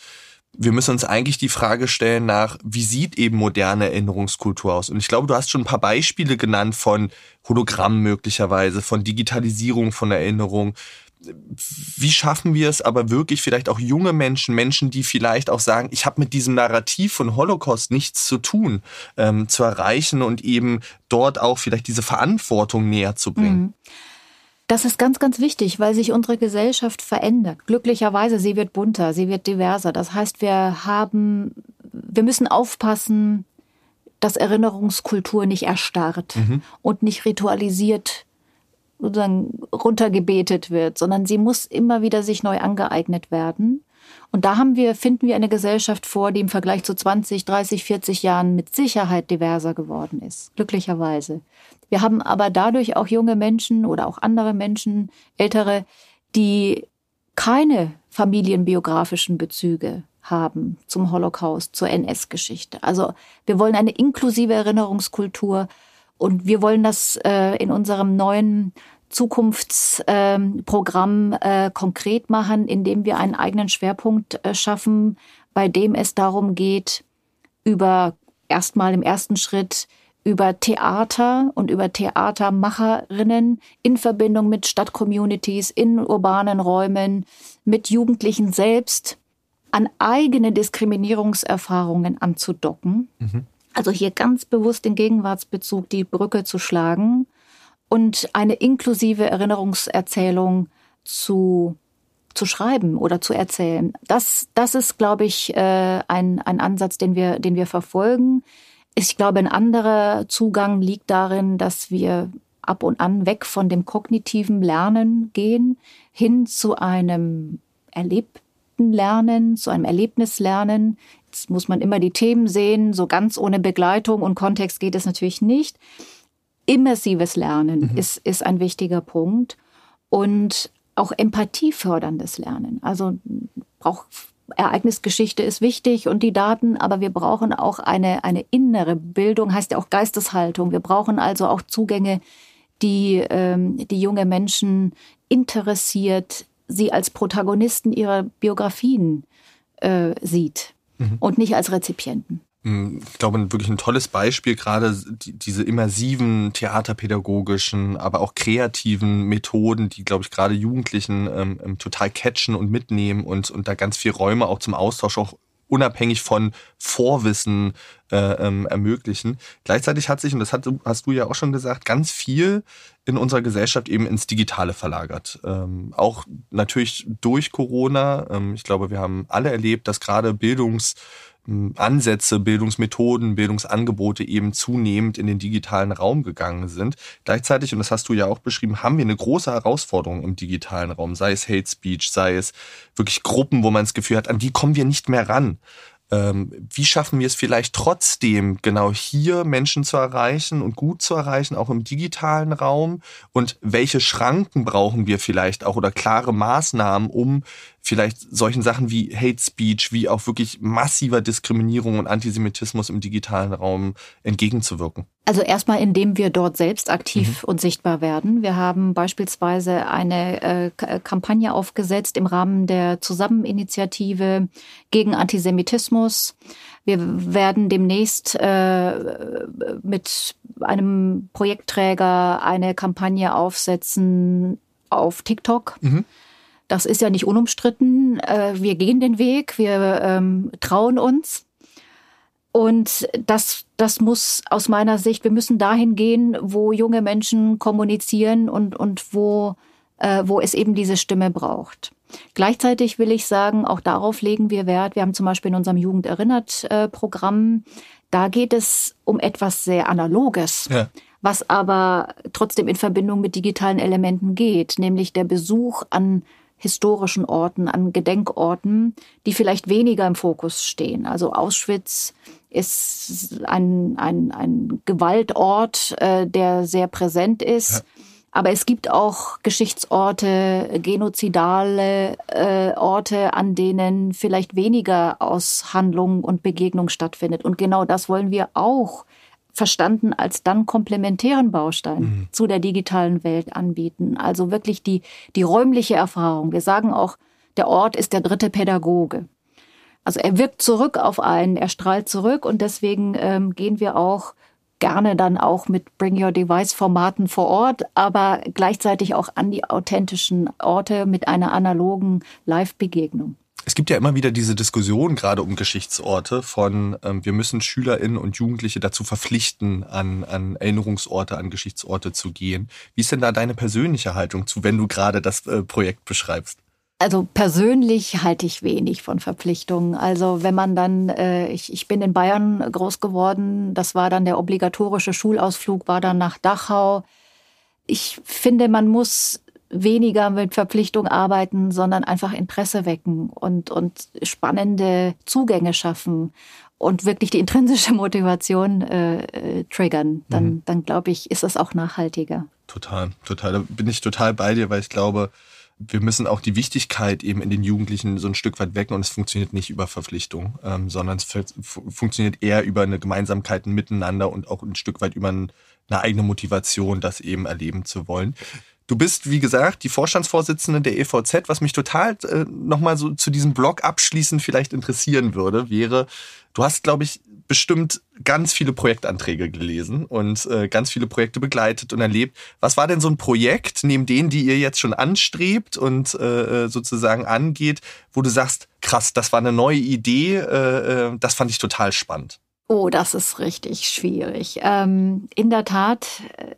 wir müssen uns eigentlich die Frage stellen nach, wie sieht eben moderne Erinnerungskultur aus? Und ich glaube, du hast schon ein paar Beispiele genannt von Hologramm möglicherweise, von Digitalisierung von Erinnerung. Wie schaffen wir es aber wirklich vielleicht auch junge Menschen, Menschen, die vielleicht auch sagen, ich habe mit diesem Narrativ von Holocaust nichts zu tun, ähm, zu erreichen und eben dort auch vielleicht diese Verantwortung näher zu bringen? Mhm. Das ist ganz, ganz wichtig, weil sich unsere Gesellschaft verändert. Glücklicherweise, sie wird bunter, sie wird diverser. Das heißt, wir haben, wir müssen aufpassen, dass Erinnerungskultur nicht erstarrt mhm. und nicht ritualisiert sozusagen runtergebetet wird, sondern sie muss immer wieder sich neu angeeignet werden. Und da haben wir, finden wir eine Gesellschaft vor, die im Vergleich zu 20, 30, 40 Jahren mit Sicherheit diverser geworden ist. Glücklicherweise. Wir haben aber dadurch auch junge Menschen oder auch andere Menschen, ältere, die keine familienbiografischen Bezüge haben zum Holocaust, zur NS-Geschichte. Also wir wollen eine inklusive Erinnerungskultur und wir wollen das äh, in unserem neuen Zukunftsprogramm äh, äh, konkret machen, indem wir einen eigenen Schwerpunkt äh, schaffen, bei dem es darum geht, über erstmal im ersten Schritt über Theater und über Theatermacherinnen in Verbindung mit Stadtcommunities, in urbanen Räumen, mit Jugendlichen selbst an eigene Diskriminierungserfahrungen anzudocken. Mhm. Also hier ganz bewusst den Gegenwartsbezug, die Brücke zu schlagen und eine inklusive Erinnerungserzählung zu zu schreiben oder zu erzählen. Das, das ist, glaube ich, äh, ein, ein Ansatz, den wir, den wir verfolgen. Ich glaube, ein anderer Zugang liegt darin, dass wir ab und an weg von dem kognitiven Lernen gehen, hin zu einem erlebten Lernen, zu einem Erlebnislernen. Jetzt muss man immer die Themen sehen, so ganz ohne Begleitung und Kontext geht es natürlich nicht. Immersives Lernen mhm. ist, ist ein wichtiger Punkt und auch empathieförderndes Lernen. Also braucht Ereignisgeschichte ist wichtig und die Daten, aber wir brauchen auch eine, eine innere Bildung, heißt ja auch Geisteshaltung. Wir brauchen also auch Zugänge, die ähm, die junge Menschen interessiert, sie als Protagonisten ihrer Biografien äh, sieht mhm. und nicht als Rezipienten. Hm, ich glaube, wirklich ein tolles Beispiel, gerade die, diese immersiven theaterpädagogischen, aber auch kreativen Methoden, die, glaube ich, gerade Jugendlichen ähm, ähm, total catchen und mitnehmen und, und da ganz viel Räume auch zum Austausch auch unabhängig von Vorwissen äh, ähm, ermöglichen. Gleichzeitig hat sich, und das hat, hast du ja auch schon gesagt, ganz viel in unserer Gesellschaft eben ins Digitale verlagert. Ähm, auch natürlich durch Corona. Ähm, ich glaube, wir haben alle erlebt, dass gerade Bildungs Ansätze, Bildungsmethoden, Bildungsangebote eben zunehmend in den digitalen Raum gegangen sind. Gleichzeitig, und das hast du ja auch beschrieben, haben wir eine große Herausforderung im digitalen Raum, sei es Hate Speech, sei es wirklich Gruppen, wo man das Gefühl hat, an die kommen wir nicht mehr ran. Ähm, wie schaffen wir es vielleicht trotzdem, genau hier Menschen zu erreichen und gut zu erreichen, auch im digitalen Raum? Und welche Schranken brauchen wir vielleicht auch oder klare Maßnahmen, um vielleicht solchen Sachen wie Hate Speech, wie auch wirklich massiver Diskriminierung und Antisemitismus im digitalen Raum entgegenzuwirken? Also erstmal, indem wir dort selbst aktiv mhm. und sichtbar werden. Wir haben beispielsweise eine äh, Kampagne aufgesetzt im Rahmen der Zusammeninitiative gegen Antisemitismus. Wir werden demnächst äh, mit einem Projektträger eine Kampagne aufsetzen auf TikTok. Mhm das ist ja nicht unumstritten. Äh, wir gehen den Weg, wir ähm, trauen uns. Und das, das muss aus meiner Sicht, wir müssen dahin gehen, wo junge Menschen kommunizieren und, und wo, äh, wo es eben diese Stimme braucht. Gleichzeitig will ich sagen, auch darauf legen wir Wert. Wir haben zum Beispiel in unserem Jugend erinnert äh, Programm, da geht es um etwas sehr Analoges. Ja was aber trotzdem in Verbindung mit digitalen Elementen geht, nämlich der Besuch an historischen Orten, an Gedenkorten, die vielleicht weniger im Fokus stehen. Also Auschwitz ist ein, ein, ein Gewaltort, äh, der sehr präsent ist. Ja. Aber es gibt auch Geschichtsorte, genozidale äh, Orte, an denen vielleicht weniger Aushandlung und Begegnung stattfindet. Und genau das wollen wir auch verstanden als dann komplementären Baustein mhm. zu der digitalen Welt anbieten. Also wirklich die, die räumliche Erfahrung. Wir sagen auch, der Ort ist der dritte Pädagoge. Also er wirkt zurück auf einen, er strahlt zurück und deswegen ähm, gehen wir auch gerne dann auch mit Bring Your Device Formaten vor Ort, aber gleichzeitig auch an die authentischen Orte mit einer analogen Live-Begegnung. Es gibt ja immer wieder diese Diskussion gerade um Geschichtsorte von, ähm, wir müssen SchülerInnen und Jugendliche dazu verpflichten, an, an Erinnerungsorte, an Geschichtsorte zu gehen. Wie ist denn da deine persönliche Haltung zu, wenn du gerade das äh, Projekt beschreibst? Also persönlich halte ich wenig von Verpflichtungen. Also wenn man dann, äh, ich, ich bin in Bayern groß geworden, das war dann der obligatorische Schulausflug, war dann nach Dachau. Ich finde, man muss weniger mit Verpflichtung arbeiten, sondern einfach Interesse wecken und, und spannende Zugänge schaffen und wirklich die intrinsische Motivation äh, äh, triggern, dann, mhm. dann glaube ich, ist das auch nachhaltiger. Total, total. Da bin ich total bei dir, weil ich glaube, wir müssen auch die Wichtigkeit eben in den Jugendlichen so ein Stück weit wecken und es funktioniert nicht über Verpflichtung, ähm, sondern es funktioniert eher über eine Gemeinsamkeit miteinander und auch ein Stück weit über eine eigene Motivation, das eben erleben zu wollen. Du bist, wie gesagt, die Vorstandsvorsitzende der EVZ. Was mich total äh, nochmal so zu diesem Blog abschließend vielleicht interessieren würde, wäre, du hast, glaube ich, bestimmt ganz viele Projektanträge gelesen und äh, ganz viele Projekte begleitet und erlebt. Was war denn so ein Projekt, neben denen, die ihr jetzt schon anstrebt und äh, äh sozusagen angeht, wo du sagst, krass, das war eine neue Idee, äh, äh, das fand ich total spannend? Oh, das ist richtig schwierig. Ähm, in der Tat äh,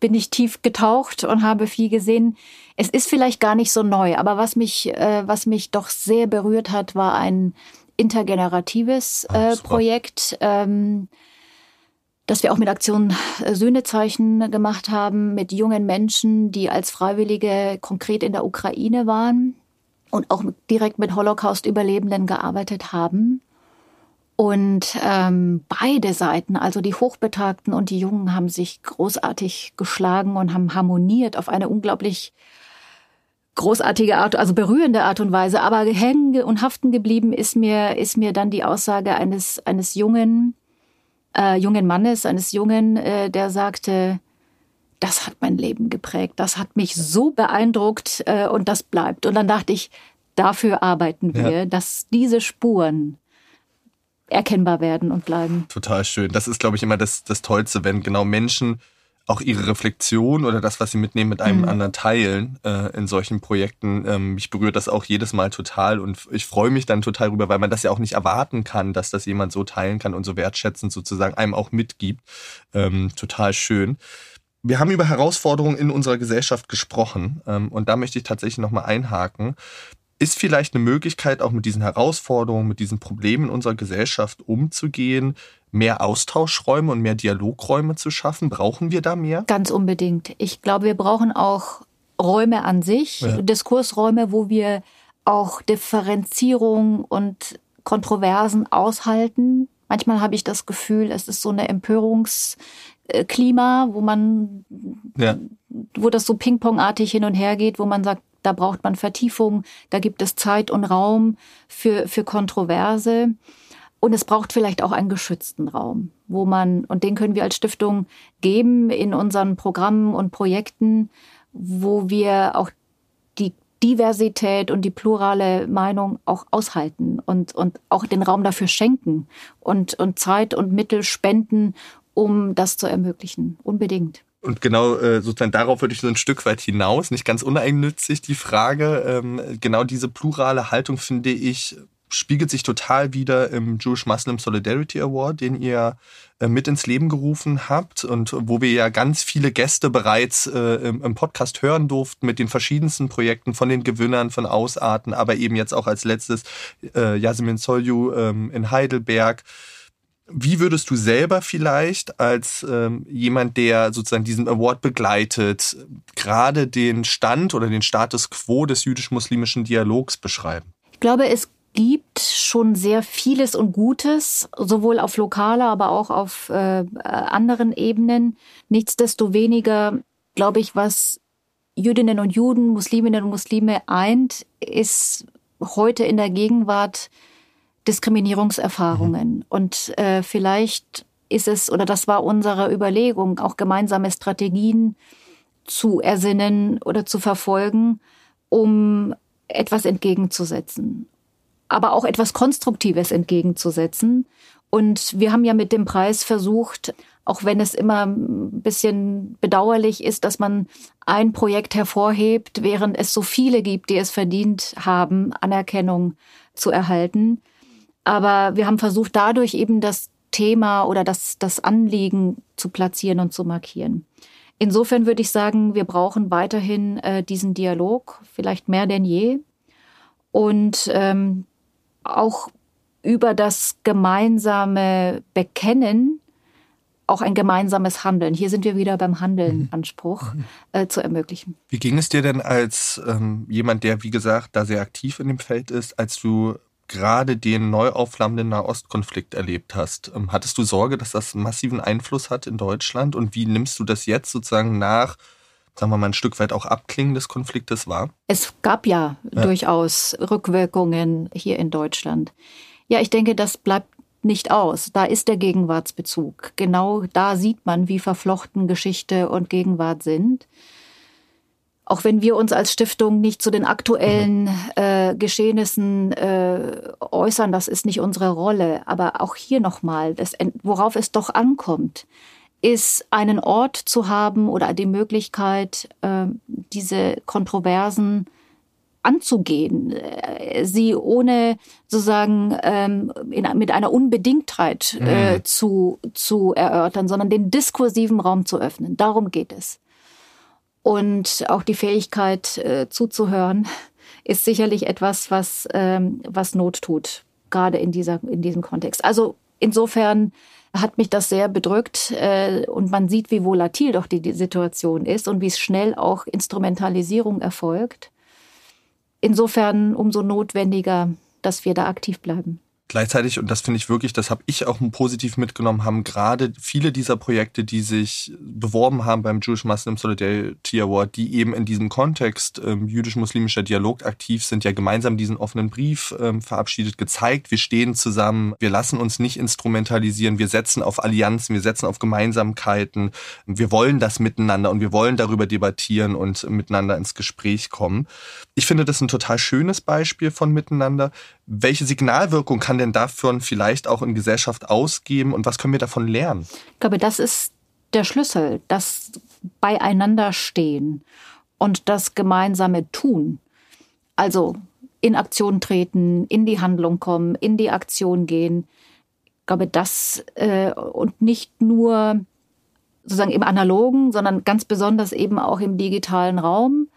bin ich tief getaucht und habe viel gesehen. Es ist vielleicht gar nicht so neu, aber was mich, äh, was mich doch sehr berührt hat, war ein intergeneratives ah, äh, Projekt, ähm, das wir auch mit Aktion äh, Sühnezeichen gemacht haben, mit jungen Menschen, die als Freiwillige konkret in der Ukraine waren und auch direkt mit Holocaust-Überlebenden gearbeitet haben. Und ähm, beide Seiten, also die Hochbetagten und die Jungen, haben sich großartig geschlagen und haben harmoniert auf eine unglaublich großartige Art, also berührende Art und Weise. Aber hängen und haften geblieben ist mir, ist mir dann die Aussage eines, eines jungen, äh, jungen Mannes, eines Jungen, äh, der sagte, das hat mein Leben geprägt, das hat mich so beeindruckt äh, und das bleibt. Und dann dachte ich, dafür arbeiten wir, ja. dass diese Spuren erkennbar werden und bleiben. Total schön. Das ist, glaube ich, immer das, das Tollste, wenn genau Menschen auch ihre Reflexion oder das, was sie mitnehmen, mit einem mhm. anderen teilen äh, in solchen Projekten. Ähm, mich berührt das auch jedes Mal total und ich freue mich dann total rüber, weil man das ja auch nicht erwarten kann, dass das jemand so teilen kann und so wertschätzend sozusagen einem auch mitgibt. Ähm, total schön. Wir haben über Herausforderungen in unserer Gesellschaft gesprochen ähm, und da möchte ich tatsächlich nochmal einhaken ist vielleicht eine Möglichkeit, auch mit diesen Herausforderungen, mit diesen Problemen unserer Gesellschaft umzugehen, mehr Austauschräume und mehr Dialogräume zu schaffen? Brauchen wir da mehr? Ganz unbedingt. Ich glaube, wir brauchen auch Räume an sich, ja. Diskursräume, wo wir auch Differenzierung und Kontroversen aushalten. Manchmal habe ich das Gefühl, es ist so eine Empörungsklima, wo man, ja. wo das so pingpongartig hin und her geht, wo man sagt, da braucht man Vertiefung, da gibt es Zeit und Raum für, für Kontroverse. Und es braucht vielleicht auch einen geschützten Raum, wo man, und den können wir als Stiftung geben in unseren Programmen und Projekten, wo wir auch die Diversität und die plurale Meinung auch aushalten und, und auch den Raum dafür schenken und, und Zeit und Mittel spenden, um das zu ermöglichen. Unbedingt. Und genau äh, sozusagen darauf würde ich so ein Stück weit hinaus, nicht ganz uneigennützig die Frage. Ähm, genau diese plurale Haltung finde ich spiegelt sich total wieder im Jewish Muslim Solidarity Award, den ihr äh, mit ins Leben gerufen habt und wo wir ja ganz viele Gäste bereits äh, im, Podcast hören durften mit den verschiedensten Projekten von den Gewinnern, von Ausarten, aber eben jetzt auch als letztes äh, Yasemin Solju ähm, in Heidelberg. Wie würdest du selber vielleicht als ähm, jemand, der sozusagen diesen Award begleitet, gerade den Stand oder den Status quo des jüdisch-muslimischen Dialogs beschreiben? Ich glaube, es gibt schon sehr vieles und Gutes, sowohl auf lokaler, aber auch auf äh, anderen Ebenen. Nichtsdestoweniger, glaube ich, was Jüdinnen und Juden, Musliminnen und Muslime eint, ist heute in der Gegenwart Diskriminierungserfahrungen. Mhm. Und äh, vielleicht ist es, oder das war unsere Überlegung, auch gemeinsame Strategien zu ersinnen oder zu verfolgen, um etwas entgegenzusetzen, aber auch etwas Konstruktives entgegenzusetzen. Und wir haben ja mit dem Preis versucht, auch wenn es immer ein bisschen bedauerlich ist, dass man ein Projekt hervorhebt, während es so viele gibt, die es verdient haben, Anerkennung zu erhalten, aber wir haben versucht, dadurch eben das Thema oder das, das Anliegen zu platzieren und zu markieren. Insofern würde ich sagen, wir brauchen weiterhin äh, diesen Dialog, vielleicht mehr denn je. Und ähm, auch über das gemeinsame Bekennen auch ein gemeinsames Handeln. Hier sind wir wieder beim Handeln mhm. Anspruch mhm. äh, zu ermöglichen. Wie ging es dir denn als ähm, jemand, der, wie gesagt, da sehr aktiv in dem Feld ist, als du gerade den neu aufflammenden Nahostkonflikt erlebt hast. Ähm, hattest du Sorge, dass das massiven Einfluss hat in Deutschland? Und wie nimmst du das jetzt sozusagen nach, sagen wir mal, ein Stück weit auch Abklingen des Konfliktes wahr? Es gab ja, ja durchaus Rückwirkungen hier in Deutschland. Ja, ich denke, das bleibt nicht aus. Da ist der Gegenwartsbezug. Genau da sieht man, wie verflochten Geschichte und Gegenwart sind auch wenn wir uns als Stiftung nicht zu den aktuellen äh, Geschehnissen äh, äußern, das ist nicht unsere Rolle. Aber auch hier nochmal, worauf es doch ankommt, ist einen Ort zu haben oder die Möglichkeit, äh, diese Kontroversen anzugehen, äh, sie ohne sozusagen ähm, in, mit einer Unbedingtheit äh, mhm. zu, zu erörtern, sondern den diskursiven Raum zu öffnen. Darum geht es. Und auch die Fähigkeit äh, zuzuhören ist sicherlich etwas, was, ähm, was Not tut, gerade in, dieser, in diesem Kontext. Also insofern hat mich das sehr bedrückt äh, und man sieht, wie volatil doch die, die Situation ist und wie schnell auch Instrumentalisierung erfolgt. Insofern umso notwendiger, dass wir da aktiv bleiben. Gleichzeitig, und das finde ich wirklich, das habe ich auch positiv mitgenommen, haben gerade viele dieser Projekte, die sich beworben haben beim Jewish Muslim Solidarity Award, die eben in diesem Kontext ähm, jüdisch-muslimischer Dialog aktiv sind, ja gemeinsam diesen offenen Brief ähm, verabschiedet, gezeigt, wir stehen zusammen, wir lassen uns nicht instrumentalisieren, wir setzen auf Allianzen, wir setzen auf Gemeinsamkeiten, wir wollen das miteinander und wir wollen darüber debattieren und miteinander ins Gespräch kommen. Ich finde das ein total schönes Beispiel von miteinander. Welche Signalwirkung kann denn davon vielleicht auch in Gesellschaft ausgeben und was können wir davon lernen? Ich glaube, das ist der Schlüssel, das Beieinanderstehen und das gemeinsame Tun. Also in Aktion treten, in die Handlung kommen, in die Aktion gehen. Ich glaube, das äh, und nicht nur sozusagen im analogen, sondern ganz besonders eben auch im digitalen Raum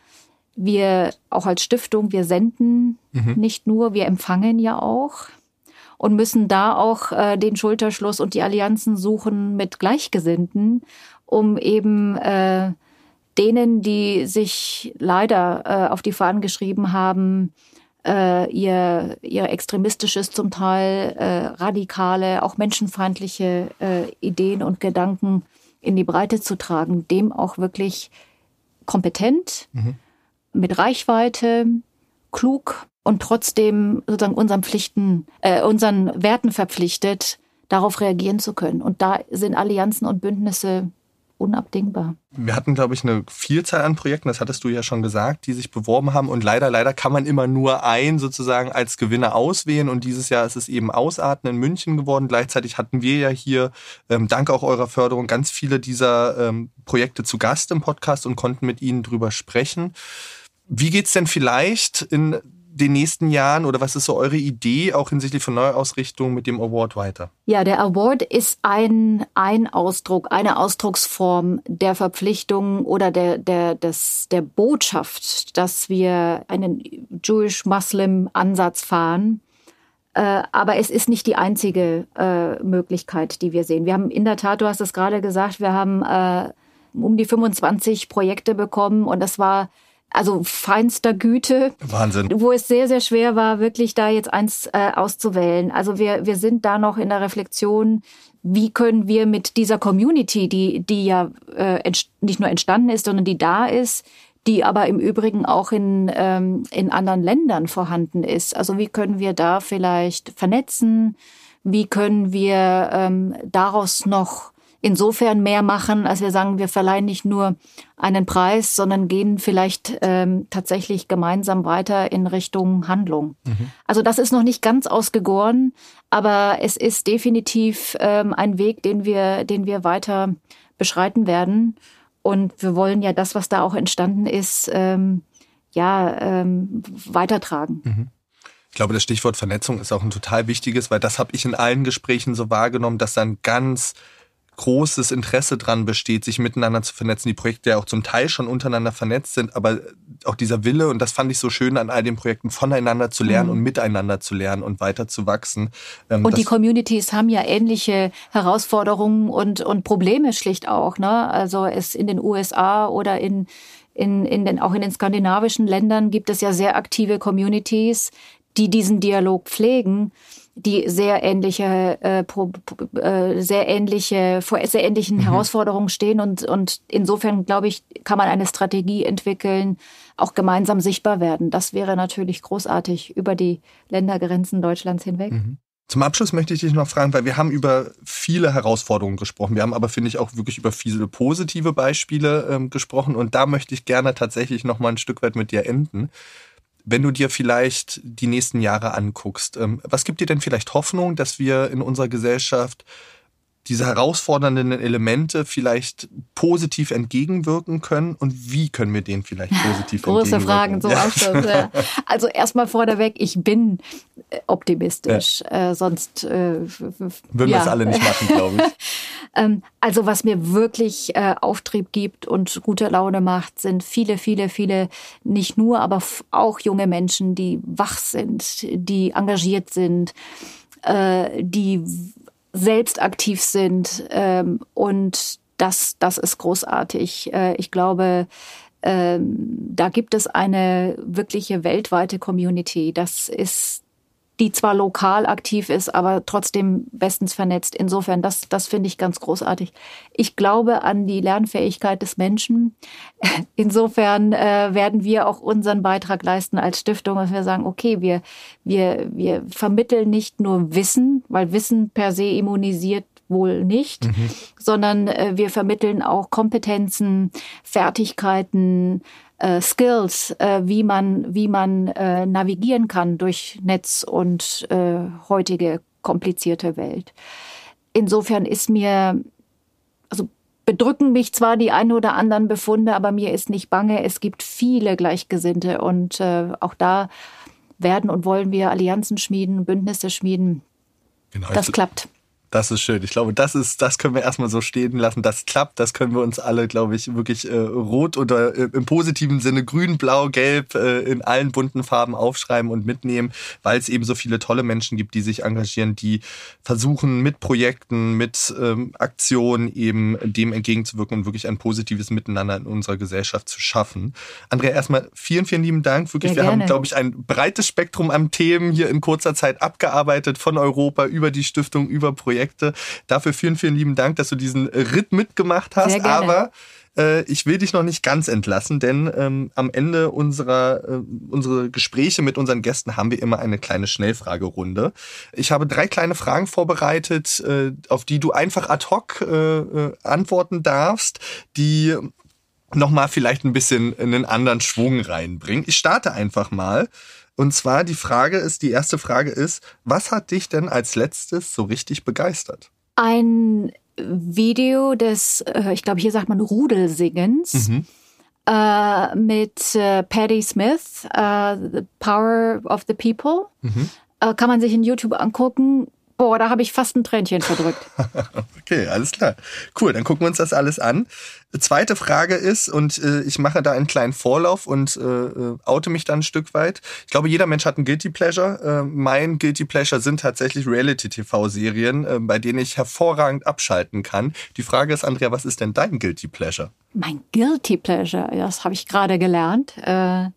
wir auch als Stiftung, wir senden mhm. nicht nur, wir empfangen ja auch und müssen da auch äh, den Schulterschluss und die Allianzen suchen mit Gleichgesinnten, um eben äh, denen, die sich leider äh, auf die Fahnen geschrieben haben, äh, ihr, ihr extremistisches, zum Teil äh, radikale, auch menschenfeindliche äh, Ideen und Gedanken in die Breite zu tragen, dem auch wirklich kompetent, mhm. mit Reichweite, klug und trotzdem sozusagen unseren Pflichten, äh, unseren Werten verpflichtet, darauf reagieren zu können. Und da sind Allianzen und Bündnisse unabdingbar. Wir hatten, glaube ich, eine Vielzahl an Projekten, das hattest du ja schon gesagt, die sich beworben haben. Und leider, leider kann man immer nur einen sozusagen als Gewinner auswählen. Und dieses Jahr ist es eben Ausarten in München geworden. Gleichzeitig hatten wir ja hier, ähm, dank auch eurer Förderung, ganz viele dieser ähm, Projekte zu Gast im Podcast und konnten mit ihnen drüber sprechen. Wie geht's denn vielleicht in den nächsten Jahren oder was ist so eure Idee auch hinsichtlich von Neuausrichtung mit dem Award weiter? Ja, der Award ist ein, ein Ausdruck, eine Ausdrucksform der Verpflichtung oder der, der, des, der Botschaft, dass wir einen Jewish-Muslim-Ansatz fahren. Äh, aber es ist nicht die einzige äh, Möglichkeit, die wir sehen. Wir haben in der Tat, du hast es gerade gesagt, wir haben äh, um die 25 Projekte bekommen und das war also feinster Güte. Wahnsinn. Wo es sehr, sehr schwer war, wirklich da jetzt eins äh, auszuwählen. Also wir, wir sind da noch in der Reflexion, wie können wir mit dieser Community, die, die ja äh, nicht nur entstanden ist, sondern die da ist, die aber im Übrigen auch in, ähm, in anderen Ländern vorhanden ist. Also wie können wir da vielleicht vernetzen? Wie können wir ähm, daraus noch insofern mehr machen, als wir sagen, wir verleihen nicht nur einen Preis, sondern gehen vielleicht ähm, tatsächlich gemeinsam weiter in Richtung Handlung. Mhm. Also das ist noch nicht ganz ausgegoren, aber es ist definitiv ähm, ein Weg, den wir, den wir weiter beschreiten werden. Und wir wollen ja das, was da auch entstanden ist, ähm, ja, ähm, weitertragen. Mhm. Ich glaube, das Stichwort Vernetzung ist auch ein total wichtiges, weil das habe ich in allen Gesprächen so wahrgenommen, dass dann ganz großes Interesse dran besteht, sich miteinander zu vernetzen. Die Projekte ja auch zum Teil schon untereinander vernetzt sind, aber auch dieser Wille, und das fand ich so schön an all den Projekten, voneinander zu lernen mhm. und miteinander zu lernen und weiter zu wachsen. Ähm, und die Communities haben ja ähnliche Herausforderungen und, und Probleme schlicht auch. Ne? Also es in den USA oder in in, in den, auch in den skandinavischen Ländern gibt es ja sehr aktive Communities, die diesen Dialog pflegen die sehr ähnliche, äh, pro, äh, sehr ähnliche, vor sehr ähnlichen mhm. Herausforderungen stehen und, und insofern, glaube ich, kann man eine Strategie entwickeln, auch gemeinsam sichtbar werden. Das wäre natürlich großartig über die Ländergrenzen Deutschlands hinweg. Mhm. Zum Abschluss möchte ich dich noch fragen, weil wir haben über viele Herausforderungen gesprochen. Wir haben aber, finde ich, auch wirklich über viele positive Beispiele ähm, gesprochen. Und da möchte ich gerne tatsächlich noch mal ein Stück weit mit dir enden. Wenn du dir vielleicht die nächsten Jahre anguckst, ähm, was gibt dir denn vielleicht Hoffnung, dass wir in unserer Gesellschaft diese herausfordernden Elemente vielleicht positiv entgegenwirken können und wie können wir denen vielleicht positiv Große entgegenwirken? Große Fragen zum Abschluss. Ja. Also erstmal vorneweg, ich bin äh, optimistisch, ja. äh, sonst äh, würden ja. wir es alle nicht machen, glaube ich. ähm, also was mir wirklich äh, Auftrieb gibt und gute Laune macht, sind viele, viele, viele, nicht nur, aber auch junge Menschen, die wach sind, die engagiert sind, äh, die selbst aktiv sind. Ähm, und das, das ist großartig. Äh, ich glaube, ähm, da gibt es eine wirkliche weltweite Community. Das ist die zwar lokal aktiv ist, aber trotzdem bestens vernetzt. Insofern, das, das finde ich ganz großartig. Ich glaube an die Lernfähigkeit des Menschen. Insofern äh, werden wir auch unseren Beitrag leisten als Stiftung, dass wir sagen, okay, wir, wir, wir vermitteln nicht nur Wissen, weil Wissen per se immunisiert wohl nicht, mhm. sondern äh, wir vermitteln auch Kompetenzen, Fertigkeiten, äh, Skills, äh, wie man, wie man äh, navigieren kann durch Netz und äh, heutige komplizierte Welt. Insofern ist mir, also bedrücken mich zwar die ein oder anderen Befunde, aber mir ist nicht bange. Es gibt viele Gleichgesinnte und äh, auch da werden und wollen wir Allianzen schmieden, Bündnisse schmieden. Genau, das klappt. Das ist schön. Ich glaube, das ist, das können wir erstmal so stehen lassen. Das klappt. Das können wir uns alle, glaube ich, wirklich äh, rot oder äh, im positiven Sinne grün, blau, gelb äh, in allen bunten Farben aufschreiben und mitnehmen, weil es eben so viele tolle Menschen gibt, die sich engagieren, die versuchen mit Projekten, mit ähm, Aktionen eben dem entgegenzuwirken und wirklich ein positives Miteinander in unserer Gesellschaft zu schaffen. Andrea, erstmal vielen, vielen lieben Dank. Wirklich, ja, wir haben, glaube ich, ein breites Spektrum an Themen hier in kurzer Zeit abgearbeitet, von Europa über die Stiftung, über Projekte. Projekte. Dafür vielen, vielen lieben Dank, dass du diesen Ritt mitgemacht hast. Aber äh, ich will dich noch nicht ganz entlassen, denn ähm, am Ende unserer äh, unsere Gespräche mit unseren Gästen haben wir immer eine kleine Schnellfragerunde. Ich habe drei kleine Fragen vorbereitet, äh, auf die du einfach ad hoc äh, äh antworten darfst, die nochmal vielleicht ein bisschen in einen anderen Schwung reinbringen. Ich starte einfach mal. Und zwar die Frage ist, die erste Frage ist, was hat dich denn als letztes so richtig begeistert? Ein Video des, äh, ich glaube, hier sagt man Rudelsingens. Mhm. Uh, mit uh, Patti Smith, uh, The Power of the People. Mhm. kann man sich in YouTube angucken. Boah, da habe ich fast ein Tränchen verdrückt. okay, alles klar. Cool, dann gucken wir uns das alles an. Zweite Frage ist, und äh, ich mache da einen kleinen Vorlauf und äh, äh oute mich dann ein Stück weit. Ich glaube, jeder Mensch hat ein Guilty Pleasure. Äh, mein Guilty Pleasure sind tatsächlich Reality-TV-Serien, äh, bei denen ich hervorragend abschalten kann. Die Frage ist, Andrea, was ist denn dein Guilty Pleasure? Mein Guilty Pleasure, das habe ich gerade gelernt. Äh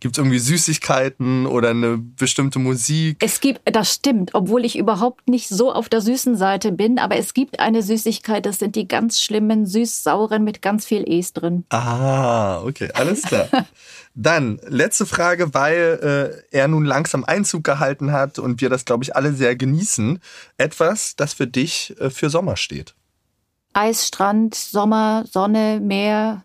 Gibt es irgendwie Süßigkeiten oder eine bestimmte Musik? Es gibt, das stimmt, obwohl ich überhaupt nicht so auf der süßen Seite bin, aber es gibt eine Süßigkeit, das sind die ganz schlimmen süß-sauren mit ganz viel Es drin. Ah, okay, alles klar. Dann, letzte Frage, weil äh, er nun langsam Einzug gehalten hat und wir das, glaube ich, alle sehr genießen. Etwas, das für dich äh, für Sommer steht. Eisstrand, Sommer, Sonne, Meer,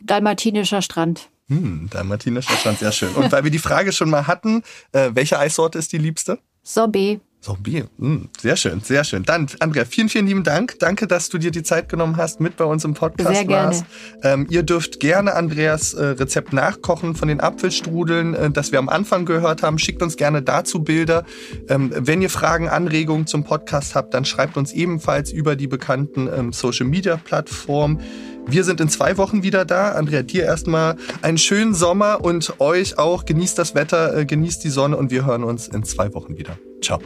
dalmatinischer Strand. Hm, der martinischer Strand, sehr schön. Und weil wir die Frage schon mal hatten, äh, welche Eissorte ist die liebste? Sorbet. Sorbet, hm, sehr schön, sehr schön. Dann, Andrea, vielen, vielen lieben Dank. Danke, dass du dir die Zeit genommen hast, mit bei uns im Podcast sehr gerne. warst. Ähm, ihr dürft gerne Andreas äh, Rezept nachkochen von den Apfelstrudeln, äh, das wir am Anfang gehört haben. Schickt uns gerne dazu Bilder. Ähm, wenn ihr Fragen, Anregungen zum Podcast habt, dann schreibt uns ebenfalls über die bekannten ähm, Social-Media-Plattformen. Wir sind in zwei Wochen wieder da. Andrea, dir erstmal einen schönen Sommer und euch auch. Genießt das Wetter, äh, genießt die Sonne und wir hören uns in zwei Wochen wieder. Ciao.